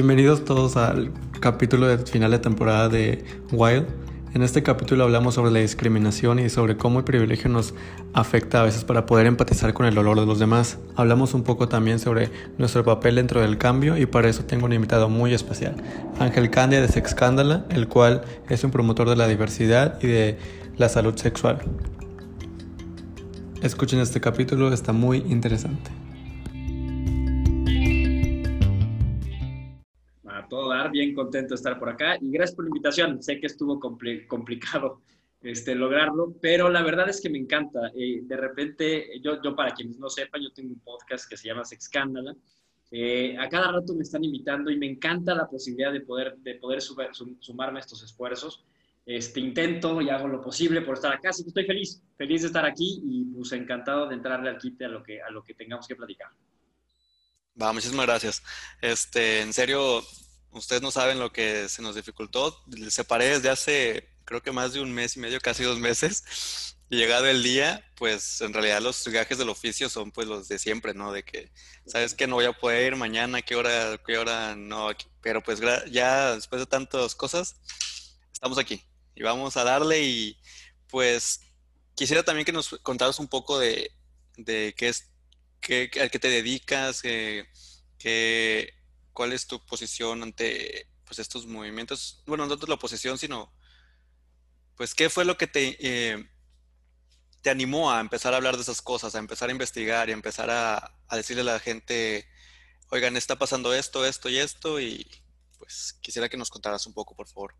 Bienvenidos todos al capítulo de final de temporada de Wild. En este capítulo hablamos sobre la discriminación y sobre cómo el privilegio nos afecta a veces para poder empatizar con el dolor de los demás. Hablamos un poco también sobre nuestro papel dentro del cambio y para eso tengo un invitado muy especial, Ángel Candia de Sexcándala, el cual es un promotor de la diversidad y de la salud sexual. Escuchen este capítulo, está muy interesante. Bien contento de estar por acá y gracias por la invitación. Sé que estuvo complicado este, lograrlo, pero la verdad es que me encanta. Eh, de repente, yo, yo para quienes no sepan, yo tengo un podcast que se llama Sexcándala. Eh, a cada rato me están invitando y me encanta la posibilidad de poder, de poder sumarme a estos esfuerzos. Este, intento y hago lo posible por estar acá, así que estoy feliz, feliz de estar aquí y pues encantado de entrarle al quite a lo que, a lo que tengamos que platicar. Va, muchísimas gracias. Este, en serio, ustedes no saben lo que se nos dificultó. Separé desde hace, creo que más de un mes y medio, casi dos meses. Y llegado el día, pues en realidad los viajes del oficio son pues los de siempre, ¿no? De que, ¿sabes que No voy a poder ir mañana, ¿qué hora, qué hora no? Pero pues ya después de tantas cosas, estamos aquí. Y vamos a darle y pues quisiera también que nos contaras un poco de, de qué es, qué, a qué te dedicas, eh, qué cuál es tu posición ante pues, estos movimientos. Bueno, no tanto la oposición, sino, pues, ¿qué fue lo que te, eh, te animó a empezar a hablar de esas cosas, a empezar a investigar y a empezar a, decirle a la gente, oigan, está pasando esto, esto y esto? Y pues quisiera que nos contaras un poco, por favor.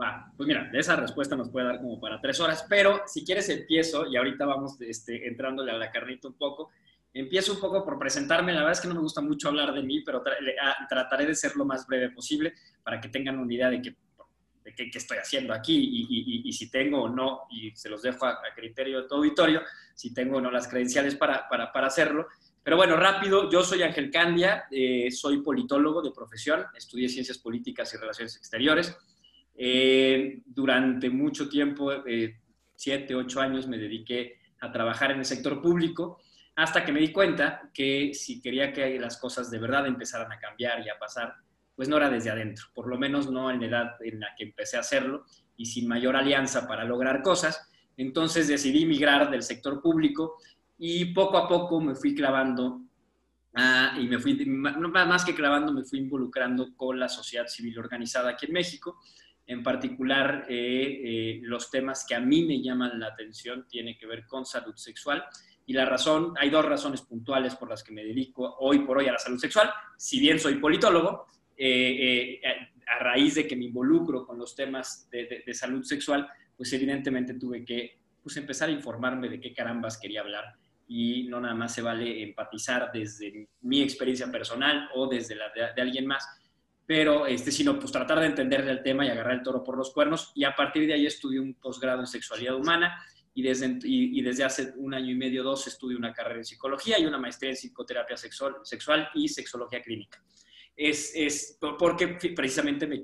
Va, pues mira, esa respuesta nos puede dar como para tres horas, pero si quieres empiezo y ahorita vamos este, entrándole a la carnita un poco. Empiezo un poco por presentarme, la verdad es que no me gusta mucho hablar de mí, pero ah, trataré de ser lo más breve posible para que tengan una idea de, qué, estoy haciendo aquí y, si tengo o no, y se los dejo a, criterio de todo auditorio, si tengo o no las credenciales para, hacerlo. Pero bueno, rápido, yo soy Ángel Candia, eh, soy politólogo de profesión, estudié ciencias políticas y relaciones exteriores. Eh, durante mucho tiempo, eh, siete, ocho años, me dediqué a trabajar en el sector público hasta que me di cuenta que si quería que las cosas de verdad empezaran a cambiar y a pasar, pues no era desde adentro, por lo menos no en la edad en la que empecé a hacerlo y sin mayor alianza para lograr cosas. Entonces decidí migrar del sector público y poco a poco me fui clavando y me fui, más que clavando, me fui involucrando con la sociedad civil organizada aquí en México. En particular, eh, eh, los temas que a mí me llaman la atención tienen que ver con salud sexual y la razón, hay dos razones puntuales por las que me dedico hoy por hoy a la salud sexual. Si bien soy politólogo, eh, eh, a raíz de que me involucro con los temas de, salud sexual, pues evidentemente tuve que pues, empezar a informarme de qué carambas quería hablar. Y no nada más se vale empatizar desde mi experiencia personal o desde la de, alguien más, pero este, sino pues tratar de entender el tema y agarrar el toro por los cuernos. Y a partir de ahí estudié un posgrado en sexualidad humana y desde, y, desde hace un año y medio, dos, estudio una carrera en psicología y una maestría en psicoterapia sexual, sexual y sexología clínica. Es, es porque precisamente me,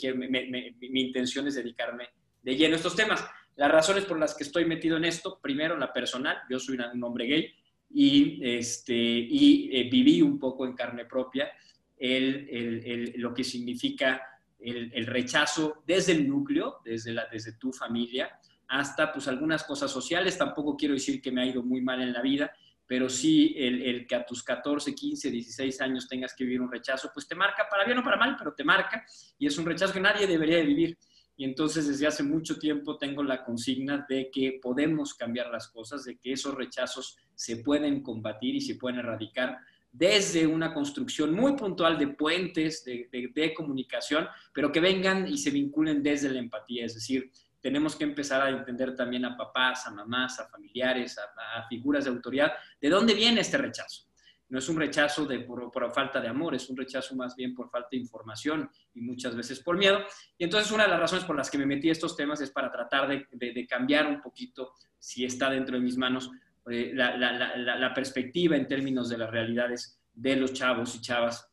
mi intención es dedicarme de lleno a estos temas. Las razones por las que estoy metido en esto, primero la personal, yo soy un hombre gay y, este, y eh, viví un poco en carne propia el, el, lo que significa el, rechazo desde el núcleo, desde, la, desde tu familia, hasta pues algunas cosas sociales. Tampoco quiero decir que me ha ido muy mal en la vida, pero sí el, que a tus 14, 15, 16 años tengas que vivir un rechazo, pues te marca para bien o para mal, pero te marca y es un rechazo que nadie debería de vivir. Y entonces desde hace mucho tiempo tengo la consigna de que podemos cambiar las cosas, de que esos rechazos se pueden combatir y se pueden erradicar desde una construcción muy puntual de puentes, de, de comunicación, pero que vengan y se vinculen desde la empatía, es decir, tenemos que empezar a entender también a papás, a mamás, a familiares, a, figuras de autoridad, de dónde viene este rechazo. No es un rechazo de, por, falta de amor, es un rechazo más bien por falta de información y muchas veces por miedo. Y entonces una de las razones por las que me metí a estos temas es para tratar de, cambiar un poquito, si está dentro de mis manos, eh, la, perspectiva en términos de las realidades de los chavos y chavas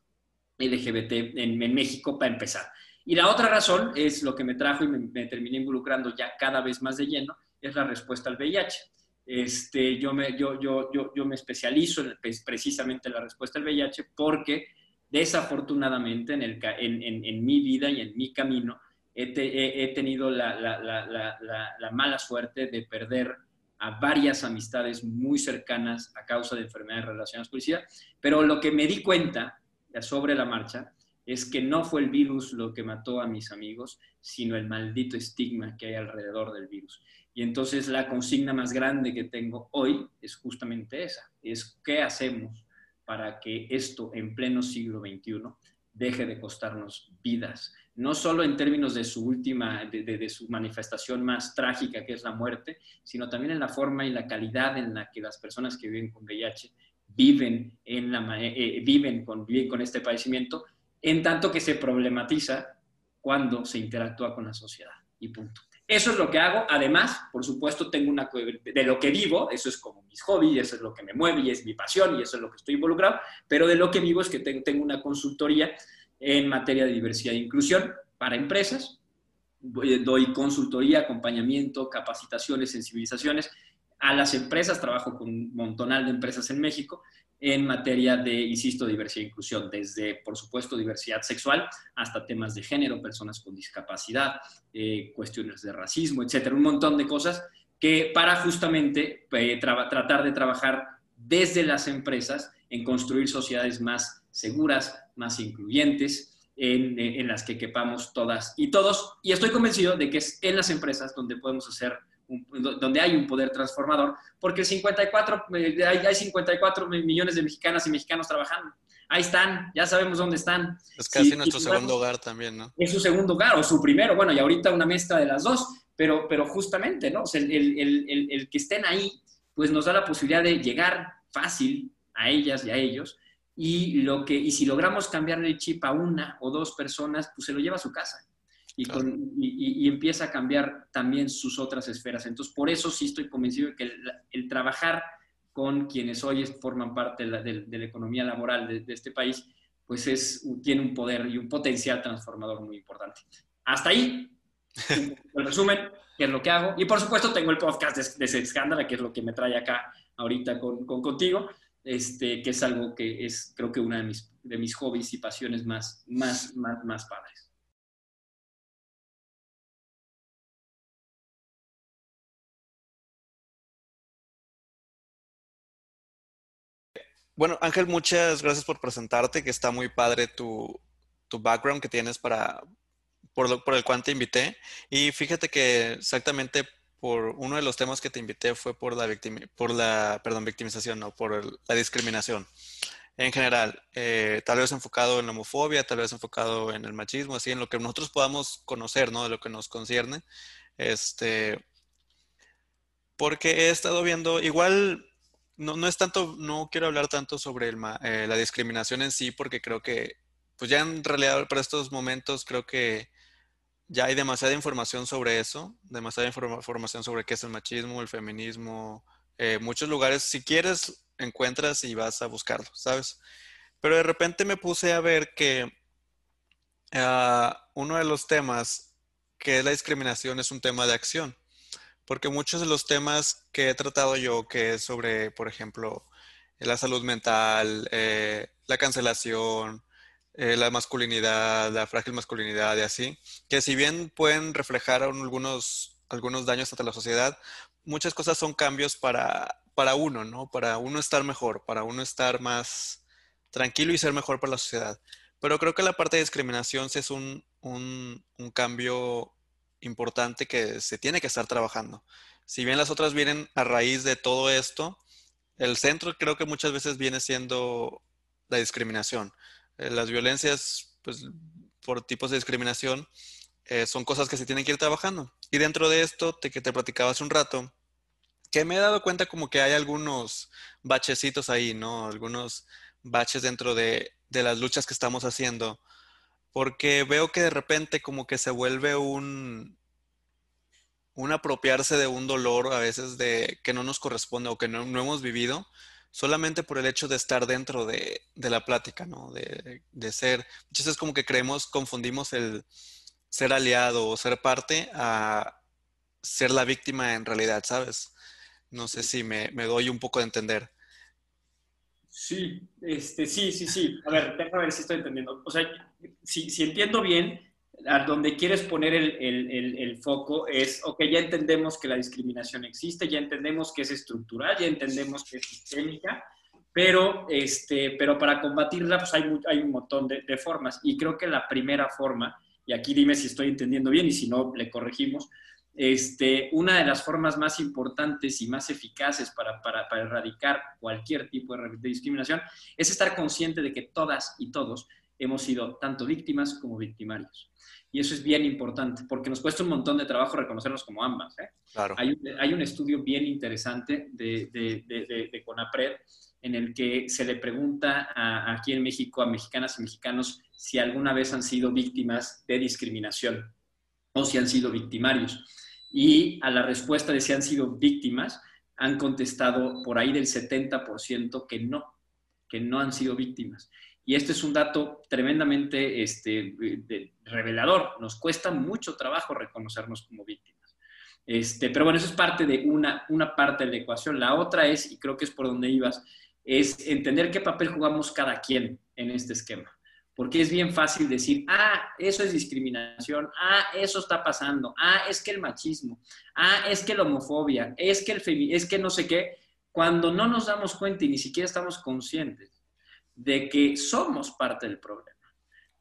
LGBT en, en México para empezar. Y la otra razón es lo que me trajo y me, terminé involucrando ya cada vez más de lleno, es la respuesta al VIH. Este, yo, me, yo, yo, yo, yo me especializo en, pues, precisamente en la respuesta al VIH porque Desafortunadamente, en, el, en, mi vida y en mi camino, he, tenido la, la, mala suerte de perder a varias amistades muy cercanas a causa de enfermedades relacionadas con policía, pero lo que me di cuenta sobre la marcha es que no fue el virus lo que mató a mis amigos, sino el maldito estigma que hay alrededor del virus. Y entonces la consigna más grande que tengo hoy es justamente esa, es qué hacemos para que esto en pleno siglo XXI deje de costarnos vidas, no solo en términos de su última, de, su manifestación más trágica, que es la muerte, sino también en la forma y la calidad en la que las personas que viven con VIH viven, eh, eh, viven con este padecimiento, en tanto que se problematiza cuando se interactúa con la sociedad. Y punto. Eso es lo que hago. Además, por supuesto, tengo una de lo que vivo, eso es como mis hobbies, eso es lo que me mueve y es mi pasión y eso es lo que estoy involucrado, pero de lo que vivo es que tengo una consultoría en materia de diversidad e inclusión para empresas. Doy consultoría, acompañamiento, capacitaciones, sensibilizaciones a las empresas. Trabajo con un montonal de empresas en México en materia de, insisto, diversidad e inclusión, desde, por supuesto, diversidad sexual hasta temas de género, personas con discapacidad, eh, cuestiones de racismo, etcétera, un montón de cosas que para justamente eh, tratar de trabajar desde las empresas en construir sociedades más seguras, más incluyentes, en, en, las que quepamos todas y todos. Y estoy convencido de que es en las empresas donde podemos hacer, donde hay un poder transformador, porque 54, eh, hay, hay 54 millones de mexicanas y mexicanos trabajando. Ahí están, ya sabemos dónde están. Es casi nuestro segundo hogar también, ¿no? Es su segundo hogar o su primero, bueno, y ahorita una mezcla de las dos, pero, pero justamente, ¿no? el, el, el, el que estén ahí, pues nos da la posibilidad de llegar fácil a ellas y a ellos y, lo que, y si logramos cambiar el chip a una o dos personas, pues se lo lleva a su casa. Y, y, empieza a cambiar también sus otras esferas. Entonces, por eso sí estoy convencido de que el, trabajar con quienes hoy forman parte de la, de, la economía laboral de, este país, pues es, tiene un poder y un potencial transformador muy importante. Hasta ahí, el resumen, que es lo que hago. Y por supuesto tengo el podcast de, de Escándala, que es lo que me trae acá ahorita con, con contigo este, que es algo que es, creo que una de mis, de mis hobbies y pasiones más, más, más, más padres. Bueno, Ángel, muchas gracias por presentarte, que está muy padre tu, tu background que tienes para, por, por el cual te invité. Y fíjate que exactamente por uno de los temas que te invité fue por la, por la perdón, victimización, no, por la discriminación. En general, eh, tal vez enfocado en la homofobia, tal vez enfocado en el machismo, así en lo que nosotros podamos conocer, ¿no? De lo que nos concierne. Este, porque he estado viendo, igual no, no es tanto, no quiero hablar tanto sobre eh, la discriminación en sí, porque creo que, pues ya en realidad para estos momentos creo que ya hay demasiada información sobre eso, demasiada información sobre qué es el machismo, el feminismo. Eh, muchos lugares, si quieres, encuentras y vas a buscarlo, ¿sabes? Pero de repente me puse a ver que ah, uno de los temas que es la discriminación es un tema de acción, porque muchos de los temas que he tratado yo, que es sobre, por ejemplo, la salud mental, eh, la cancelación, eh, la masculinidad, la frágil masculinidad y así, que si bien pueden reflejar algunos, algunos daños ante la sociedad, muchas cosas son cambios para, para uno, ¿no? Para uno estar mejor, para uno estar más tranquilo y ser mejor para la sociedad. Pero creo que la parte de discriminación sí es un, un, un cambio importante que se tiene que estar trabajando. Si bien las otras vienen a raíz de todo esto, el centro creo que muchas veces viene siendo la discriminación. Eh, las violencias, pues, por tipos de discriminación, eh, son cosas que se tienen que ir trabajando. Y dentro de esto, te, que te platicaba hace un rato, que me he dado cuenta como que hay algunos bachecitos ahí, ¿no? Algunos baches dentro de, de las luchas que estamos haciendo, porque veo que de repente como que se vuelve un, un apropiarse de un dolor a veces de que no nos corresponde o que no, no hemos vivido solamente por el hecho de estar dentro de, la plática, ¿no? De, ser, muchas veces como que creemos, confundimos el ser aliado o ser parte a ser la víctima en realidad, ¿sabes? No sé si me, doy un poco de entender. Sí, este, sí, sí, sí. A ver, déjame ver si estoy entendiendo. O sea, si, entiendo bien, a donde quieres poner el, foco es, ok, ya entendemos que la discriminación existe, ya entendemos que es estructural, ya entendemos que es sistémica, pero, este, pero para combatirla pues hay, hay un montón de, de, formas. Y creo que la primera forma, y aquí dime si estoy entendiendo bien y si no, le corregimos, este, una de las formas más importantes y más eficaces para, para, para erradicar cualquier tipo de, discriminación es estar consciente de que todas y todos hemos sido tanto víctimas como victimarios. Y eso es bien importante, porque nos cuesta un montón de trabajo reconocernos como ambas. ¿eh? Claro. Hay, hay, un estudio bien interesante de, de, de, de, CONAPRED en el que se le pregunta a, aquí en México a mexicanas y mexicanos si alguna vez han sido víctimas de discriminación o si han sido victimarios y a la respuesta de si han sido víctimas, han contestado por ahí del 70% que no, que no han sido víctimas. Y este es un dato tremendamente este, revelador. Nos cuesta mucho trabajo reconocernos como víctimas. Este, pero bueno, eso es parte de una, una parte de la ecuación. La otra es, y creo que es por donde ibas, es entender qué papel jugamos cada quien en este esquema porque es bien fácil decir, ah, eso es discriminación, ah, eso está pasando, ah, es que el machismo, ah, es que la homofobia, es que el es que no sé qué, cuando no nos damos cuenta y ni siquiera estamos conscientes de que somos parte del problema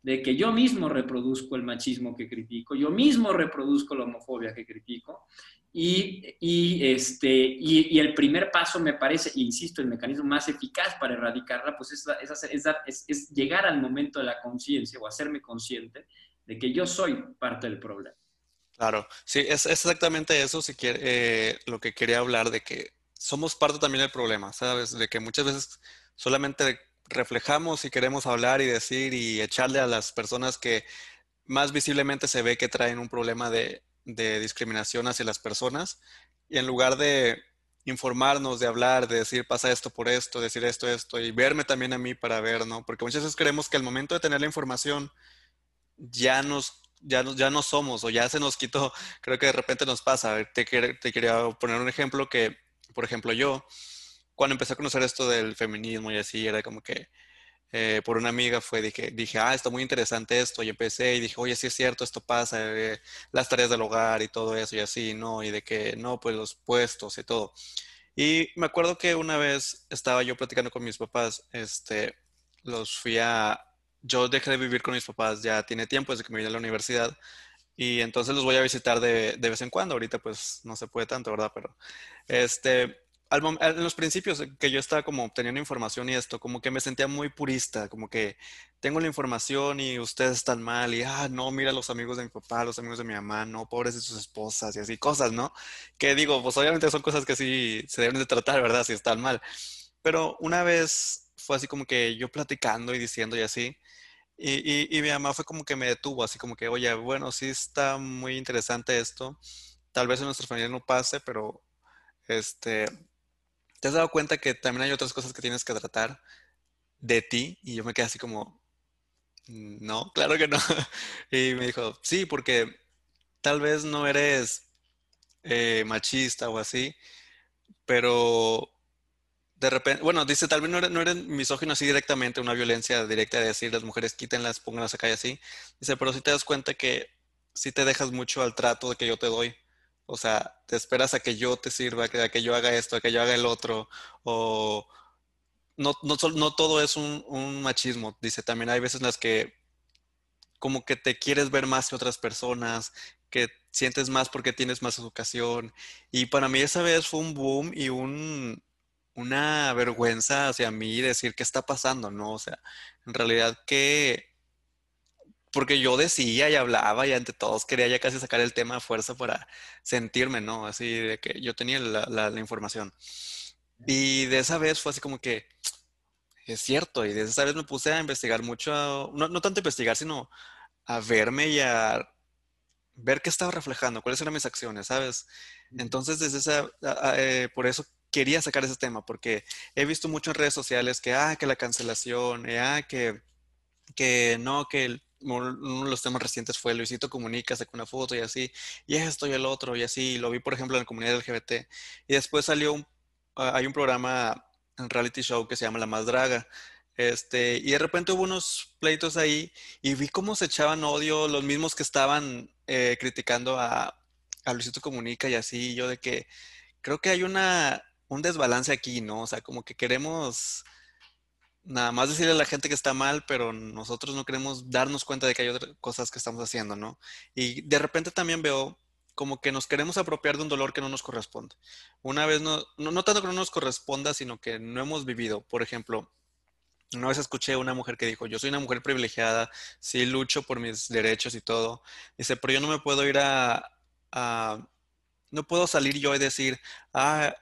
de que yo mismo reproduzco el machismo que critico, yo mismo reproduzco la homofobia que critico, y, y este, y, el primer paso me parece, insisto, el mecanismo más eficaz para erradicarla, pues es, es, es, es llegar al momento de la conciencia o hacerme consciente de que yo soy parte del problema. Claro, sí, es, exactamente eso, si eh, lo que quería hablar, de que somos parte también del problema, ¿sabes? De que muchas veces solamente reflejamos y queremos hablar y decir y echarle a las personas que más visiblemente se ve que traen un problema de, discriminación hacia las personas y en lugar de informarnos, de hablar, de decir pasa esto por esto, decir esto, esto y verme también a mí para ver, ¿no? Porque muchas veces creemos que al momento de tener la información ya nos ya no, ya no somos o ya se nos quitó, creo que de repente nos pasa. Te, te quería poner un ejemplo que, por ejemplo, yo, cuando empecé a conocer esto del feminismo y así, era como que eh, por una amiga fue, dije, dije, ah, está muy interesante esto, y empecé y dije, oye, sí es cierto, esto pasa, eh, las tareas del hogar y todo eso y así, ¿no? Y de que, no, pues los puestos y todo. Y me acuerdo que una vez estaba yo platicando con mis papás, este, los fui a, yo dejé de vivir con mis papás, ya tiene tiempo desde que me vine a la universidad, y entonces los voy a visitar de, de vez en cuando, ahorita pues no se puede tanto, ¿verdad? Pero, este, en los principios que yo estaba como obteniendo información y esto, como que me sentía muy purista, como que tengo la información y ustedes están mal y, ah, no, mira los amigos de mi papá, los amigos de mi mamá, no, pobres de sus esposas y así, cosas, ¿no? Que digo, pues obviamente son cosas que sí se deben de tratar, ¿verdad? Si están mal. Pero una vez fue así como que yo platicando y diciendo y así, y, y mi mamá fue como que me detuvo, así como que, oye, bueno, sí está muy interesante esto, tal vez en nuestra familia no pase, pero este ¿te has dado cuenta que también hay otras cosas que tienes que tratar de ti? Y yo me quedé así como, no, claro que no. Y me dijo, sí, porque tal vez no eres eh, machista o así, pero de repente, bueno, dice, tal vez no eres, no eres misógino así directamente, una violencia directa de decir las mujeres quítenlas, pónganlas acá y así. Dice, pero si te das cuenta que si te dejas mucho al trato de que yo te doy. O sea, te esperas a que yo te sirva, a que yo haga esto, a que yo haga el otro, o no, no, no todo es un, un, machismo. Dice, también hay veces en las que como que te quieres ver más que otras personas, que sientes más porque tienes más educación. Y para mí esa vez fue un boom y un, una vergüenza hacia mí decir qué está pasando, ¿no? O sea, en realidad, ¿qué, porque yo decía y hablaba y ante todos quería ya casi sacar el tema a fuerza para sentirme, ¿no? Así de que yo tenía la, la, información. Y de esa vez fue así como que, es cierto, y de esa vez me puse a investigar mucho, no, no tanto investigar, sino a verme y a ver qué estaba reflejando, cuáles eran mis acciones, ¿sabes? Entonces, desde esa, eh, por eso quería sacar ese tema, porque he visto mucho en redes sociales que, ah, que la cancelación, eh, ah, que, que no, que el, uno de los temas recientes fue Luisito Comunica, sacó una foto y así, y esto y el otro y así, lo vi por ejemplo en la comunidad LGBT. Y después salió, un, ah, hay un programa reality show que se llama La Más Draga. Este, y de repente hubo unos pleitos ahí y vi cómo se echaban odio los mismos que estaban eh, criticando a, a Luisito Comunica y así, yo de que creo que hay una, un desbalance aquí, ¿no? O sea, como que queremos nada más decirle a la gente que está mal, pero nosotros no queremos darnos cuenta de que hay otras cosas que estamos haciendo, ¿no? Y de repente también veo como que nos queremos apropiar de un dolor que no nos corresponde. Una vez, no, no, no tanto que no nos corresponda, sino que no hemos vivido. Por ejemplo, una vez escuché a una mujer que dijo, yo soy una mujer privilegiada, sí lucho por mis derechos y todo. Dice, pero yo no me puedo ir a, a no puedo salir yo y decir, ah,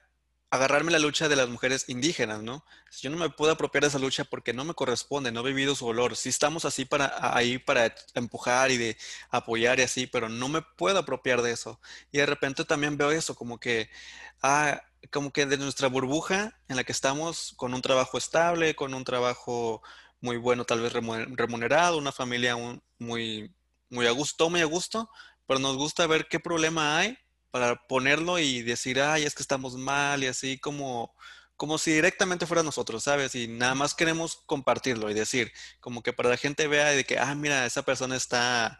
agarrarme la lucha de las mujeres indígenas, ¿no? Yo no me puedo apropiar de esa lucha porque no me corresponde, no he vivido su dolor. Sí estamos así para, ahí para empujar y de apoyar y así, pero no me puedo apropiar de eso. Y de repente también veo eso, como que, ah, como que de nuestra burbuja en la que estamos con un trabajo estable, con un trabajo muy bueno, tal vez remunerado, una familia muy, muy a gusto, muy a gusto, pero nos gusta ver qué problema hay para ponerlo y decir, ay, es que estamos mal y así como, como si directamente fuera nosotros, ¿sabes? Y nada más queremos compartirlo y decir, como que para la gente vea de que, ah, mira, esa persona está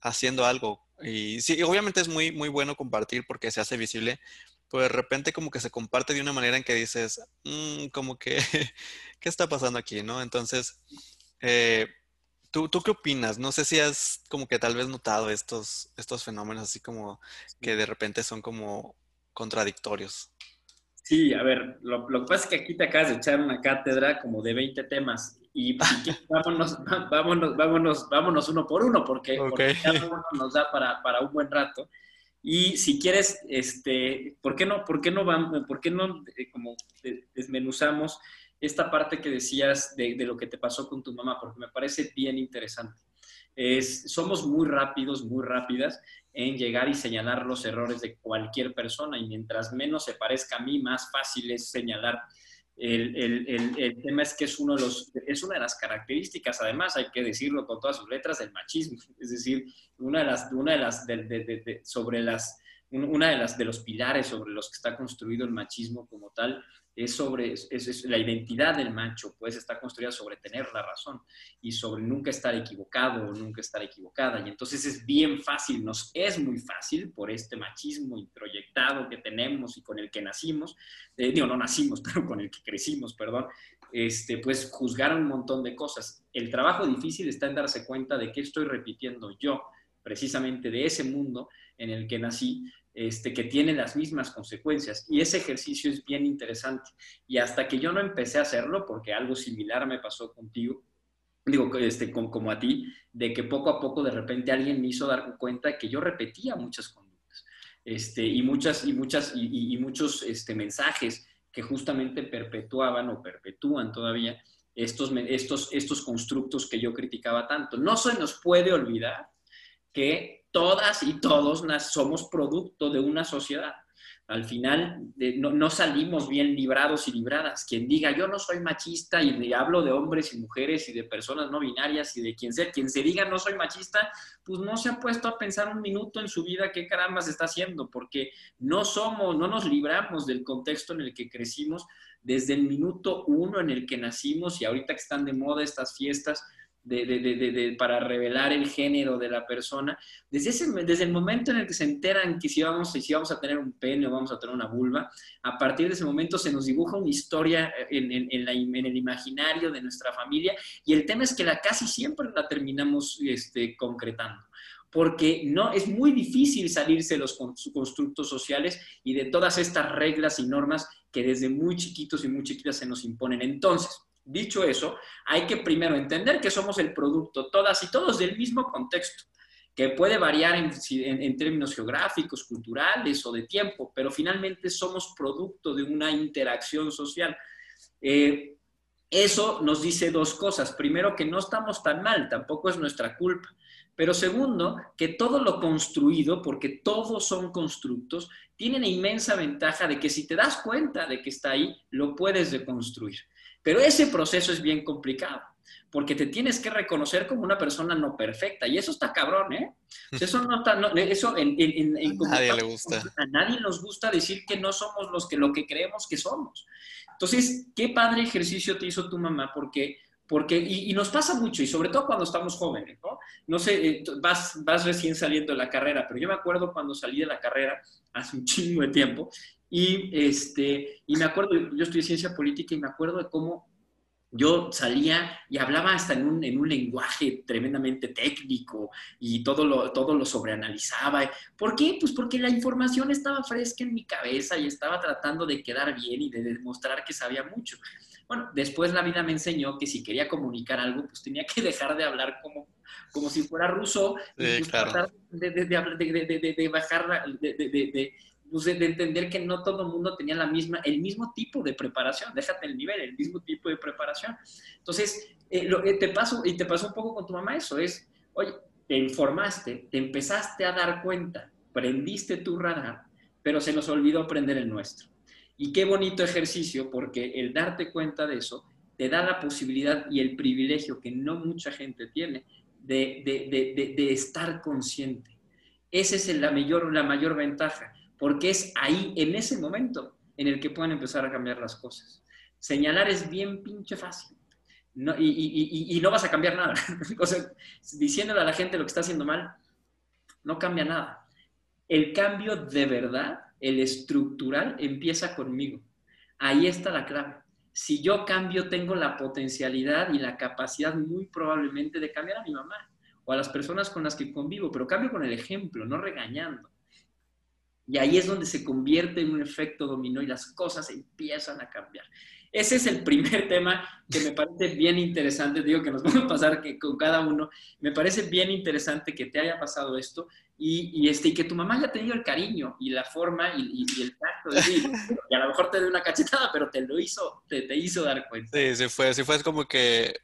haciendo algo. Y sí, obviamente es muy, muy bueno compartir porque se hace visible, pero de repente como que se comparte de una manera en que dices, mm, como que, ¿qué está pasando aquí? ¿No? Entonces, eh, ¿Tú, ¿Tú, qué opinas? No sé si has como que tal vez notado estos, estos fenómenos así como que de repente son como contradictorios. Sí, a ver, lo, que pasa es que aquí te acabas de echar una cátedra como de 20 temas y, vámonos, vámonos, vámonos, vámonos uno por uno porque, cada uno nos da para, para, un buen rato. Y si quieres, este, ¿por qué no, por qué no, vamos, por qué no eh, como desmenuzamos esta parte que decías de, lo que te pasó con tu mamá, porque me parece bien interesante. Es, somos muy rápidos, muy rápidas en llegar y señalar los errores de cualquier persona y mientras menos se parezca a mí, más fácil es señalar. El, el, el, tema es que es, uno de los, es una de las características, además hay que decirlo con todas sus letras, del machismo. Es decir, una de las, una de las de, sobre las, una de las de los pilares sobre los que está construido el machismo como tal es sobre es, la identidad del macho, pues está construida sobre tener la razón y sobre nunca estar equivocado o nunca estar equivocada. Y entonces es bien fácil, nos es muy fácil por este machismo introyectado que tenemos y con el que nacimos, eh, no nacimos, pero con el que crecimos, perdón, este, pues juzgar un montón de cosas. El trabajo difícil está en darse cuenta de qué estoy repitiendo yo, precisamente de ese mundo en el que nací, este, que tiene las mismas consecuencias. Y ese ejercicio es bien interesante. Y hasta que yo no empecé a hacerlo, porque algo similar me pasó contigo, digo, este, como, a ti, de que poco a poco de repente alguien me hizo dar cuenta que yo repetía muchas conductas este, y, muchas, y, muchas, muchos este, mensajes que justamente perpetuaban o perpetúan todavía estos, estos, estos constructos que yo criticaba tanto. No se nos puede olvidar que todas y todos somos producto de una sociedad. Al final no, salimos bien librados y libradas. Quien diga yo no soy machista y hablo de hombres y mujeres y de personas no binarias y de quien sea, quien se diga no soy machista, pues no se ha puesto a pensar un minuto en su vida qué caramba se está haciendo, porque no somos, no nos libramos del contexto en el que crecimos desde el minuto uno en el que nacimos y ahorita que están de moda estas fiestas para revelar el género de la persona, desde, ese, desde el momento en el que se enteran que si vamos, si vamos a tener un pene o vamos a tener una vulva, a partir de ese momento se nos dibuja una historia en, en, la, el imaginario de nuestra familia y el tema es que la casi siempre la terminamos este, concretando porque no, es muy difícil salirse de los constructos sociales y de todas estas reglas y normas que desde muy chiquitos y muy chiquitas se nos imponen. Entonces, Dicho eso, hay que primero entender que somos el producto, todas y todos, del mismo contexto, que puede variar en, términos geográficos, culturales o de tiempo, pero finalmente somos producto de una interacción social. Eh, eso nos dice dos cosas. Primero, que no estamos tan mal, tampoco es nuestra culpa. Pero segundo, que todo lo construido, porque todos son constructos, tiene una inmensa ventaja de que si te das cuenta de que está ahí, lo puedes deconstruir. Pero ese proceso es bien complicado, porque te tienes que reconocer como una persona no perfecta, y eso está cabrón, ¿eh? Eso no está, eso en, a nadie le gusta. A nadie nos gusta decir que no somos los que, lo que creemos que somos. Entonces, qué padre ejercicio te hizo tu mamá, porque, porque y, nos pasa mucho, y sobre todo cuando estamos jóvenes, ¿no? No sé, eh, vas, vas recién saliendo de la carrera, pero yo me acuerdo cuando salí de la carrera, hace un chingo de tiempo, y, este, y me acuerdo, yo estudié ciencia política y me acuerdo de cómo yo salía y hablaba hasta en un, en un, lenguaje tremendamente técnico y todo lo, todo lo sobreanalizaba. ¿Por qué? Pues porque la información estaba fresca en mi cabeza y estaba tratando de quedar bien y de demostrar que sabía mucho. Bueno, después la vida me enseñó que si quería comunicar algo, pues tenía que dejar de hablar como, como si fuera ruso y tratar de, de, de, de bajar, de, pues, de, entender que no todo el mundo tenía la misma, el mismo tipo de preparación, déjate el nivel, el mismo tipo de preparación. Entonces, eh, lo que te pasó, y te pasó un poco con tu mamá eso, es, oye, te informaste, te empezaste a dar cuenta, prendiste tu radar, pero se nos olvidó prender el nuestro. Y qué bonito ejercicio, porque el darte cuenta de eso te da la posibilidad y el privilegio que no mucha gente tiene de, de, de, de estar consciente. Esa es la mayor, la mayor ventaja porque es ahí, en ese momento, en el que pueden empezar a cambiar las cosas. Señalar es bien pinche fácil. No, y, no vas a cambiar nada. o sea, diciéndole a la gente lo que está haciendo mal, no cambia nada. El cambio de verdad, el estructural, empieza conmigo. Ahí está la clave. Si yo cambio, tengo la potencialidad y la capacidad muy probablemente de cambiar a mi mamá o a las personas con las que convivo, pero cambio con el ejemplo, no regañando. Y ahí es donde se convierte en un efecto dominó y las cosas empiezan a cambiar. Ese es el primer tema que me parece bien interesante, digo que nos vamos a pasar que con cada uno, me parece bien interesante que te haya pasado esto y, este, y que tu mamá haya tenido el cariño y la forma y, el tacto de decir, y a lo mejor te dio una cachetada, pero te lo hizo, te, te hizo dar cuenta. Sí, sí fue, sí fue como que,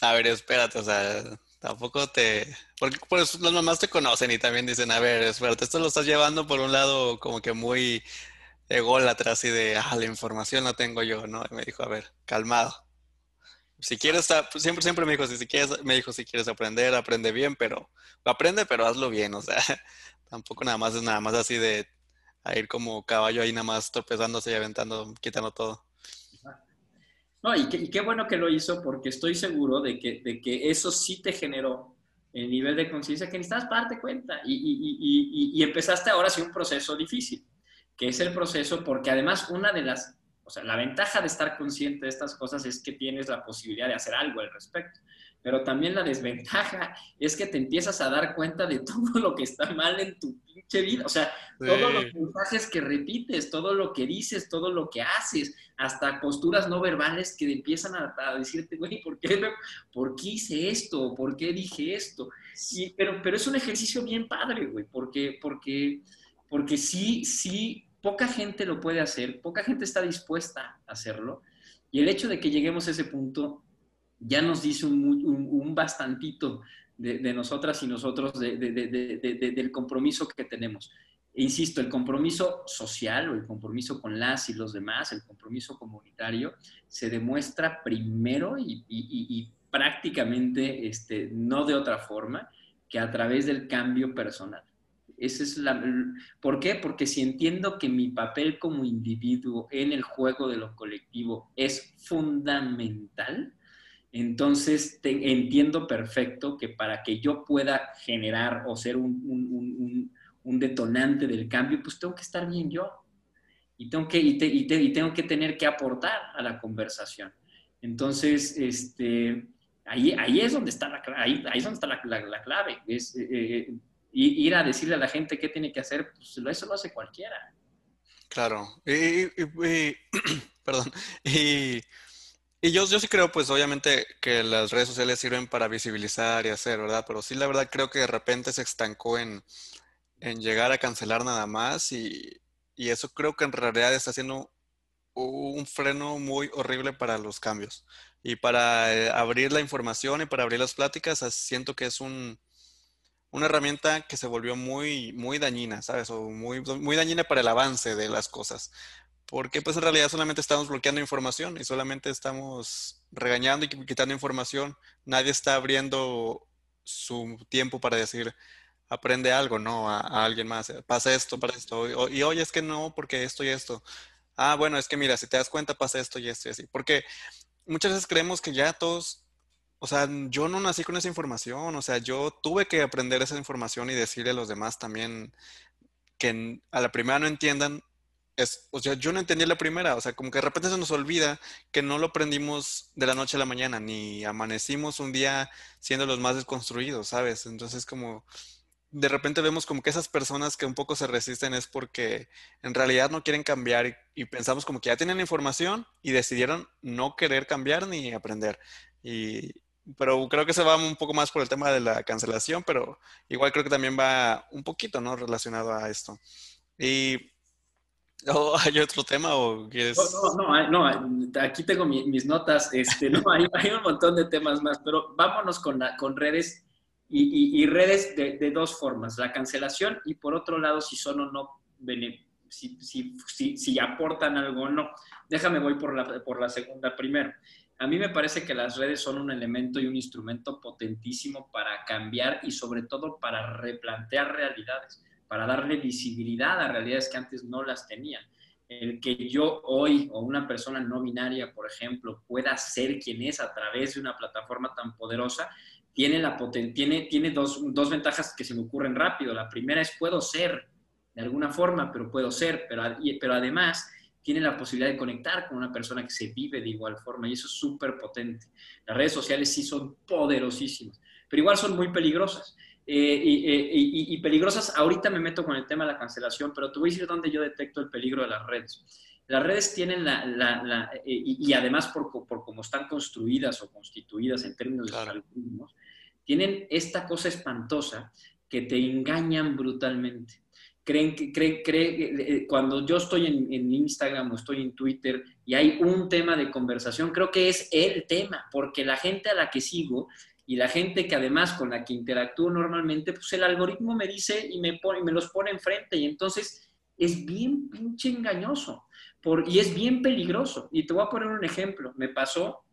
a ver, espérate, o sea, Tampoco te... Porque pues, las mamás te conocen y también dicen, a ver, espérate, esto lo estás llevando por un lado como que muy ególatra, así de, ah, la información la tengo yo, ¿no? Y me dijo, a ver, calmado. Si quieres, pues, siempre, siempre me dijo, si, quieres, me dijo, si quieres aprender, aprende bien, pero, aprende, pero hazlo bien, o sea, tampoco nada más es nada más así de ir como caballo ahí nada más tropezándose y aventando, quitando todo. No, y, qué bueno que lo hizo porque estoy seguro de que, de que eso sí te generó el nivel de conciencia que necesitas para darte cuenta. Y, y, y, empezaste ahora sí un proceso difícil, que es el proceso porque además una de las, o sea, la ventaja de estar consciente de estas cosas es que tienes la posibilidad de hacer algo al respecto pero también la desventaja es que te empiezas a dar cuenta de todo lo que está mal en tu pinche vida, o sea, todos los mensajes que repites, todo lo que dices, todo lo que haces, hasta posturas no verbales que empiezan a, decirte, güey, ¿por qué, ¿por qué hice esto? ¿Por qué dije esto? Y, pero, pero es un ejercicio bien padre, güey, porque, porque, porque sí, sí, poca gente lo puede hacer, poca gente está dispuesta a hacerlo, y el hecho de que lleguemos a ese punto ya nos dice un, bastantito de, nosotras y nosotros del compromiso que tenemos. E insisto, el compromiso social o el compromiso con las y los demás, el compromiso comunitario, se demuestra primero y, prácticamente este, no de otra forma que a través del cambio personal. Ese es la, ¿Por qué? Porque si entiendo que mi papel como individuo en el juego de lo colectivo es fundamental, entonces, entiendo perfecto que para que yo pueda generar o ser un, detonante del cambio, pues tengo que estar bien yo. Y tengo que, y, tengo que tener que aportar a la conversación. Entonces, este, ahí, ahí es donde está la, ahí, ahí es donde está la, clave. Es, eh, eh, ir a decirle a la gente qué tiene que hacer, pues eso lo hace cualquiera. Claro. Y, perdón. Y y yo, yo sí creo, pues obviamente que las redes sociales sirven para visibilizar y hacer, ¿verdad? Pero sí, la verdad creo que de repente se estancó en, llegar a cancelar nada más y, eso creo que en realidad está haciendo un freno muy horrible para los cambios. Y para eh, abrir la información y para abrir las pláticas, siento que es un, una herramienta que se volvió muy, muy dañina, ¿sabes? O muy, muy dañina para el avance de las cosas porque pues en realidad solamente estamos bloqueando información y solamente estamos regañando y quitando información. Nadie está abriendo su tiempo para decir, aprende algo, ¿no? A, alguien más. Pasa esto, para esto. Y, hoy es que no, porque esto y esto. ah, bueno, es que mira, si te das cuenta pasa esto y esto y así. Porque muchas veces creemos que ya todos, o sea, yo no nací con esa información, o sea, yo tuve que aprender esa información y decirle a los demás también que a la primera no entiendan. Es, o sea, yo no entendí la primera, o sea, como que de repente se nos olvida que no lo aprendimos de la noche a la mañana, ni amanecimos un día siendo los más desconstruidos, ¿sabes? Entonces, como de repente vemos como que esas personas que un poco se resisten es porque en realidad no quieren cambiar y, pensamos como que ya tienen información y decidieron no querer cambiar ni aprender. Y, pero creo que se va un poco más por el tema de la cancelación, pero igual creo que también va un poquito, ¿no? Relacionado a esto. Y ¿Hay otro tema o quieres? No, no, no, aquí tengo mis notas. Este, no, hay, hay, un montón de temas más, pero vámonos con, la, con redes y, redes de, dos formas, la cancelación y por otro lado si son o no, si, si, si, aportan algo o no. Déjame, voy por la, por la segunda primero. A mí me parece que las redes son un elemento y un instrumento potentísimo para cambiar y sobre todo para replantear realidades, para darle visibilidad a realidades que antes no las tenían. El que yo hoy o una persona no binaria, por ejemplo, pueda ser quien es a través de una plataforma tan poderosa, tiene, la tiene, tiene dos, dos, ventajas que se me ocurren rápido. La primera es puedo ser de alguna forma, pero puedo ser, pero, pero además tiene la posibilidad de conectar con una persona que se vive de igual forma y eso es súper potente. Las redes sociales sí son poderosísimas, pero igual son muy peligrosas. Eh, eh, y, y, peligrosas, ahorita me meto con el tema de la cancelación, pero te voy a decir dónde yo detecto el peligro de las redes. Las redes tienen la, la, la eh, y, además por, por cómo están construidas o constituidas en términos de algoritmos, tienen esta cosa espantosa que te engañan brutalmente. Creen que, creen, creen, eh, eh, cuando yo estoy en, en, Instagram o estoy en Twitter y hay un tema de conversación, creo que es el tema, porque la gente a la que sigo y la gente que además con la que interactúo normalmente, pues el algoritmo me dice y me, pone, me los pone enfrente y entonces es bien pinche engañoso por, y es bien peligroso. Y te voy a poner un ejemplo. Me pasó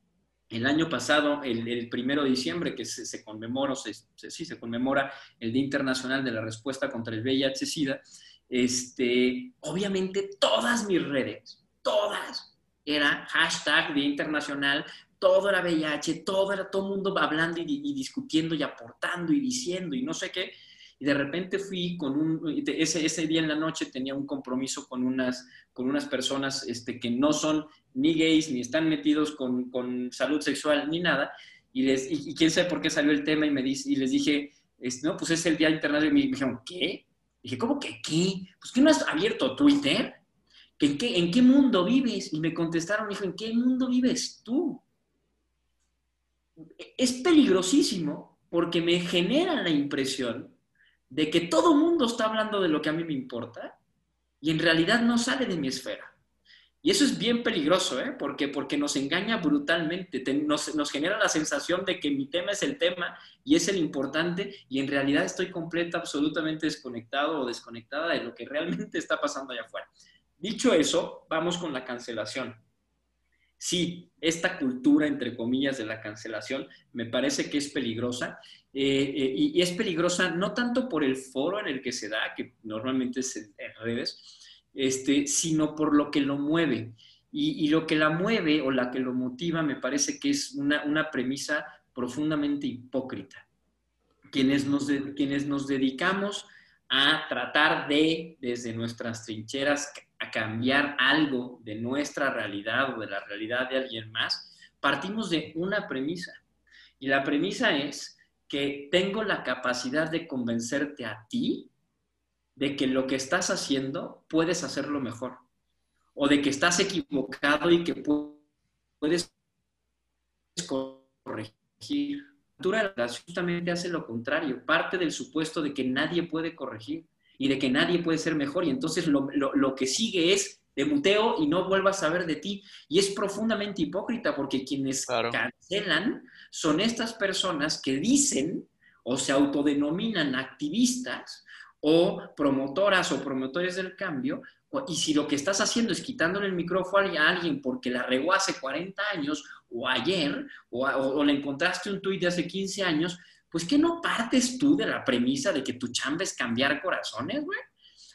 el año pasado, el, primero de diciembre, que se, se conmemora, se, sí, se conmemora el Día Internacional de la Respuesta contra el VIH-Sida, este, obviamente todas mis redes, todas, era hashtag Día Internacional, todo era VIH, todo era todo el mundo hablando y, discutiendo y aportando y diciendo y no sé qué. Y de repente fui con un, ese, ese día en la noche tenía un compromiso con unas, con unas personas este, que no son ni gays, ni están metidos con, con salud sexual, ni nada. Y, les, y, quién sabe por qué salió el tema y, me dice, y les dije, este, no, pues es el Día Internacional. Y me, dijeron, ¿qué? dije, ¿cómo que qué? Pues que no has abierto Twitter. ¿En qué, ¿En qué mundo vives? Y me contestaron, me dijo, ¿en qué mundo vives tú? Es peligrosísimo porque me genera la impresión de que todo mundo está hablando de lo que a mí me importa y en realidad no sale de mi esfera. Y eso es bien peligroso, ¿eh? Porque, porque nos engaña brutalmente, nos, nos, genera la sensación de que mi tema es el tema y es el importante y en realidad estoy completa, absolutamente desconectado o desconectada de lo que realmente está pasando allá afuera. Dicho eso, vamos con la cancelación sí, esta cultura, entre comillas, de la cancelación, me parece que es peligrosa. Eh, eh, y, es peligrosa no tanto por el foro en el que se da, que normalmente es en, redes, este, sino por lo que lo mueve. Y, lo que la mueve o la que lo motiva me parece que es una, premisa profundamente hipócrita. Quienes nos, quienes nos dedicamos a tratar de, desde nuestras trincheras, a cambiar algo de nuestra realidad o de la realidad de alguien más, partimos de una premisa. Y la premisa es que tengo la capacidad de convencerte a ti de que lo que estás haciendo puedes hacerlo mejor. O de que estás equivocado y que puedes corregir. La justamente hace lo contrario, parte del supuesto de que nadie puede corregir y de que nadie puede ser mejor. Y entonces lo, que sigue es de muteo y no vuelvas a saber de ti. Y es profundamente hipócrita porque quienes cancelan son estas personas que dicen o se autodenominan activistas o promotoras o promotores del cambio, y si lo que estás haciendo es quitándole el micrófono a alguien porque la regó hace 40 años o ayer, o, o le encontraste un tuit de hace 15 años, pues que no partes tú de la premisa de que tu chamba es cambiar corazones, güey.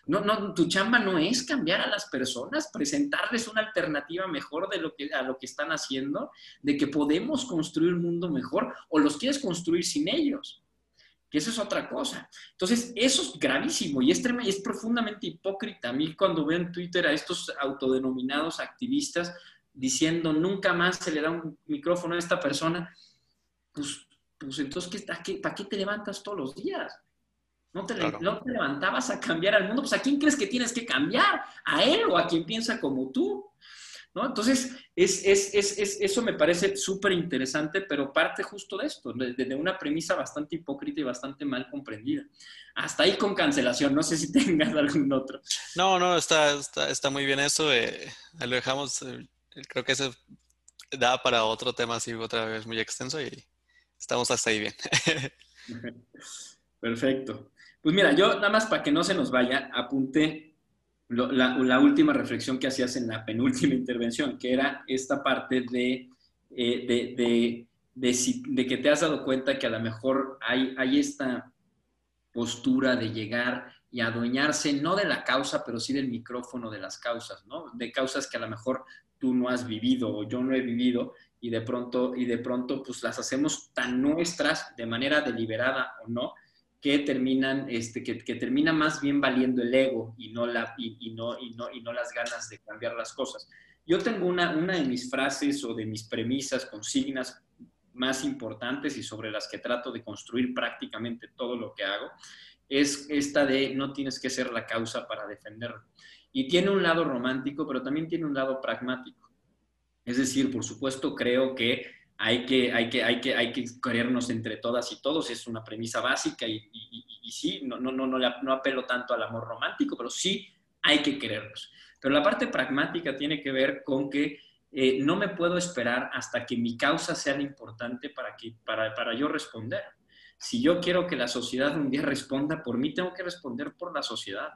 No, no, tu chamba no es cambiar a las personas, presentarles una alternativa mejor de lo que, a lo que están haciendo, de que podemos construir un mundo mejor o los quieres construir sin ellos. Que eso es otra cosa. Entonces, eso es gravísimo y es, y es profundamente hipócrita. A mí cuando veo en Twitter a estos autodenominados activistas diciendo nunca más se le da un micrófono a esta persona, pues, pues entonces, ¿qué, ¿para qué te levantas todos los días? No te, levantabas a cambiar al mundo, pues ¿a quién crees que tienes que cambiar? ¿A él o a quien piensa como tú? ¿No? Entonces, es, eso me parece súper interesante, pero parte justo de esto, de, una premisa bastante hipócrita y bastante mal comprendida. Hasta ahí con cancelación, no sé si tengas algún otro. No, no, está, está, muy bien eso, eh, lo dejamos, eh, creo que eso da para otro tema así otra vez muy extenso y estamos hasta ahí bien. Perfecto. Pues mira, yo nada más para que no se nos vaya, apunté la, última reflexión que hacías en la penúltima intervención, que era esta parte de, eh, de, que te has dado cuenta que a lo mejor hay, hay esta postura de llegar y adueñarse no de la causa, pero sí del micrófono de las causas, ¿no? De causas que a lo mejor tú no has vivido o yo no he vivido y de pronto, y de pronto pues las hacemos tan nuestras de manera deliberada o no, que terminan, este, que, que, termina más bien valiendo el ego y no, la, y, no, y, no, y no las ganas de cambiar las cosas. Yo tengo una, una de mis frases o de mis premisas, consignas más importantes y sobre las que trato de construir prácticamente todo lo que hago, es esta de no tienes que ser la causa para defenderlo. Y tiene un lado romántico, pero también tiene un lado pragmático. Es decir, por supuesto, creo que hay que, hay que, hay que, hay que querernos entre todas y todos, es una premisa básica y, sí, no, no, no, no, apelo tanto al amor romántico, pero sí hay que querernos. Pero la parte pragmática tiene que ver con que eh, no me puedo esperar hasta que mi causa sea importante para, que, para, para yo responder. Si yo quiero que la sociedad un día responda por mí, tengo que responder por la sociedad.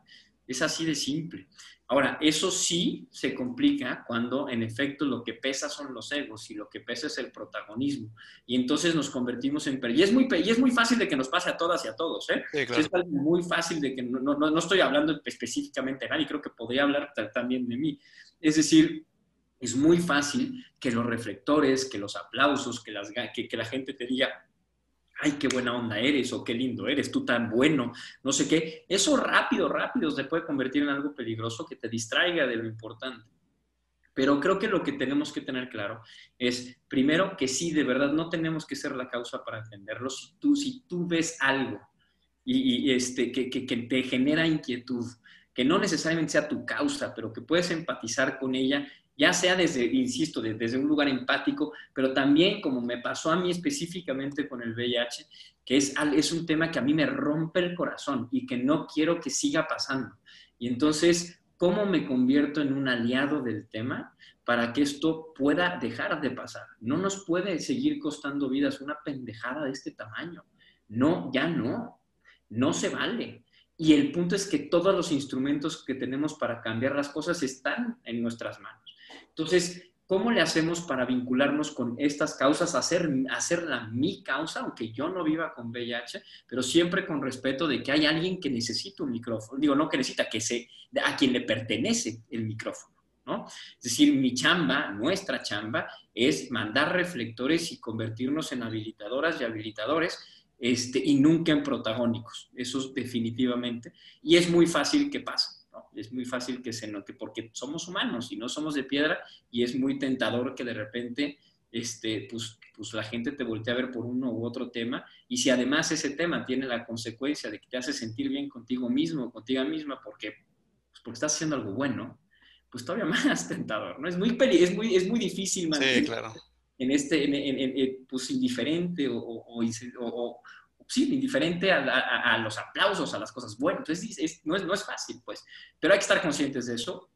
Es así de simple. Ahora, eso sí se complica cuando en efecto lo que pesa son los egos y lo que pesa es el protagonismo. Y entonces nos convertimos en... Y es muy, y es muy fácil de que nos pase a todas y a todos. ¿eh? Es muy fácil de que no, no, no estoy hablando específicamente de nadie, creo que podría hablar también de mí. Es decir, es muy fácil que los reflectores, que los aplausos, que, las, que, que la gente te diga, ay, qué buena onda eres o qué lindo eres, tú tan bueno, no sé qué. Eso rápido, rápido se puede convertir en algo peligroso que te distraiga de lo importante. Pero creo que lo que tenemos que tener claro es, primero, que sí, de verdad, no tenemos que ser la causa para entenderlo. Si tú, si tú ves algo y, este, que, que, que te genera inquietud, que no necesariamente sea tu causa, pero que puedes empatizar con ella ya sea desde, insisto, desde un lugar empático, pero también como me pasó a mí específicamente con el VIH, que es, es un tema que a mí me rompe el corazón y que no quiero que siga pasando. Y entonces, ¿cómo me convierto en un aliado del tema para que esto pueda dejar de pasar? No nos puede seguir costando vidas una pendejada de este tamaño. No, ya no. No se vale. Y el punto es que todos los instrumentos que tenemos para cambiar las cosas están en nuestras manos. Entonces, ¿cómo le hacemos para vincularnos con estas causas, hacer, hacerla mi causa, aunque yo no viva con VIH, pero siempre con respeto de que hay alguien que necesita un micrófono? Digo, no que necesita, que se, a quien le pertenece el micrófono. ¿no? Es decir, mi chamba, nuestra chamba, es mandar reflectores y convertirnos en habilitadoras y habilitadores este, y nunca en protagónicos. Eso definitivamente. Y es muy fácil que pase es muy fácil que se note porque somos humanos y no somos de piedra y es muy tentador que de repente este, pues, pues la gente te voltee a ver por uno u otro tema y si además ese tema tiene la consecuencia de que te hace sentir bien contigo mismo, contigo misma porque, pues porque estás haciendo algo bueno, pues todavía más tentador, ¿no? Es muy, es muy, es muy difícil mantener en este, en, pues indiferente o, o, sí, indiferente a, los aplausos, a las cosas buenas. Entonces, no, es, no es fácil, pues. Pero hay que estar conscientes de eso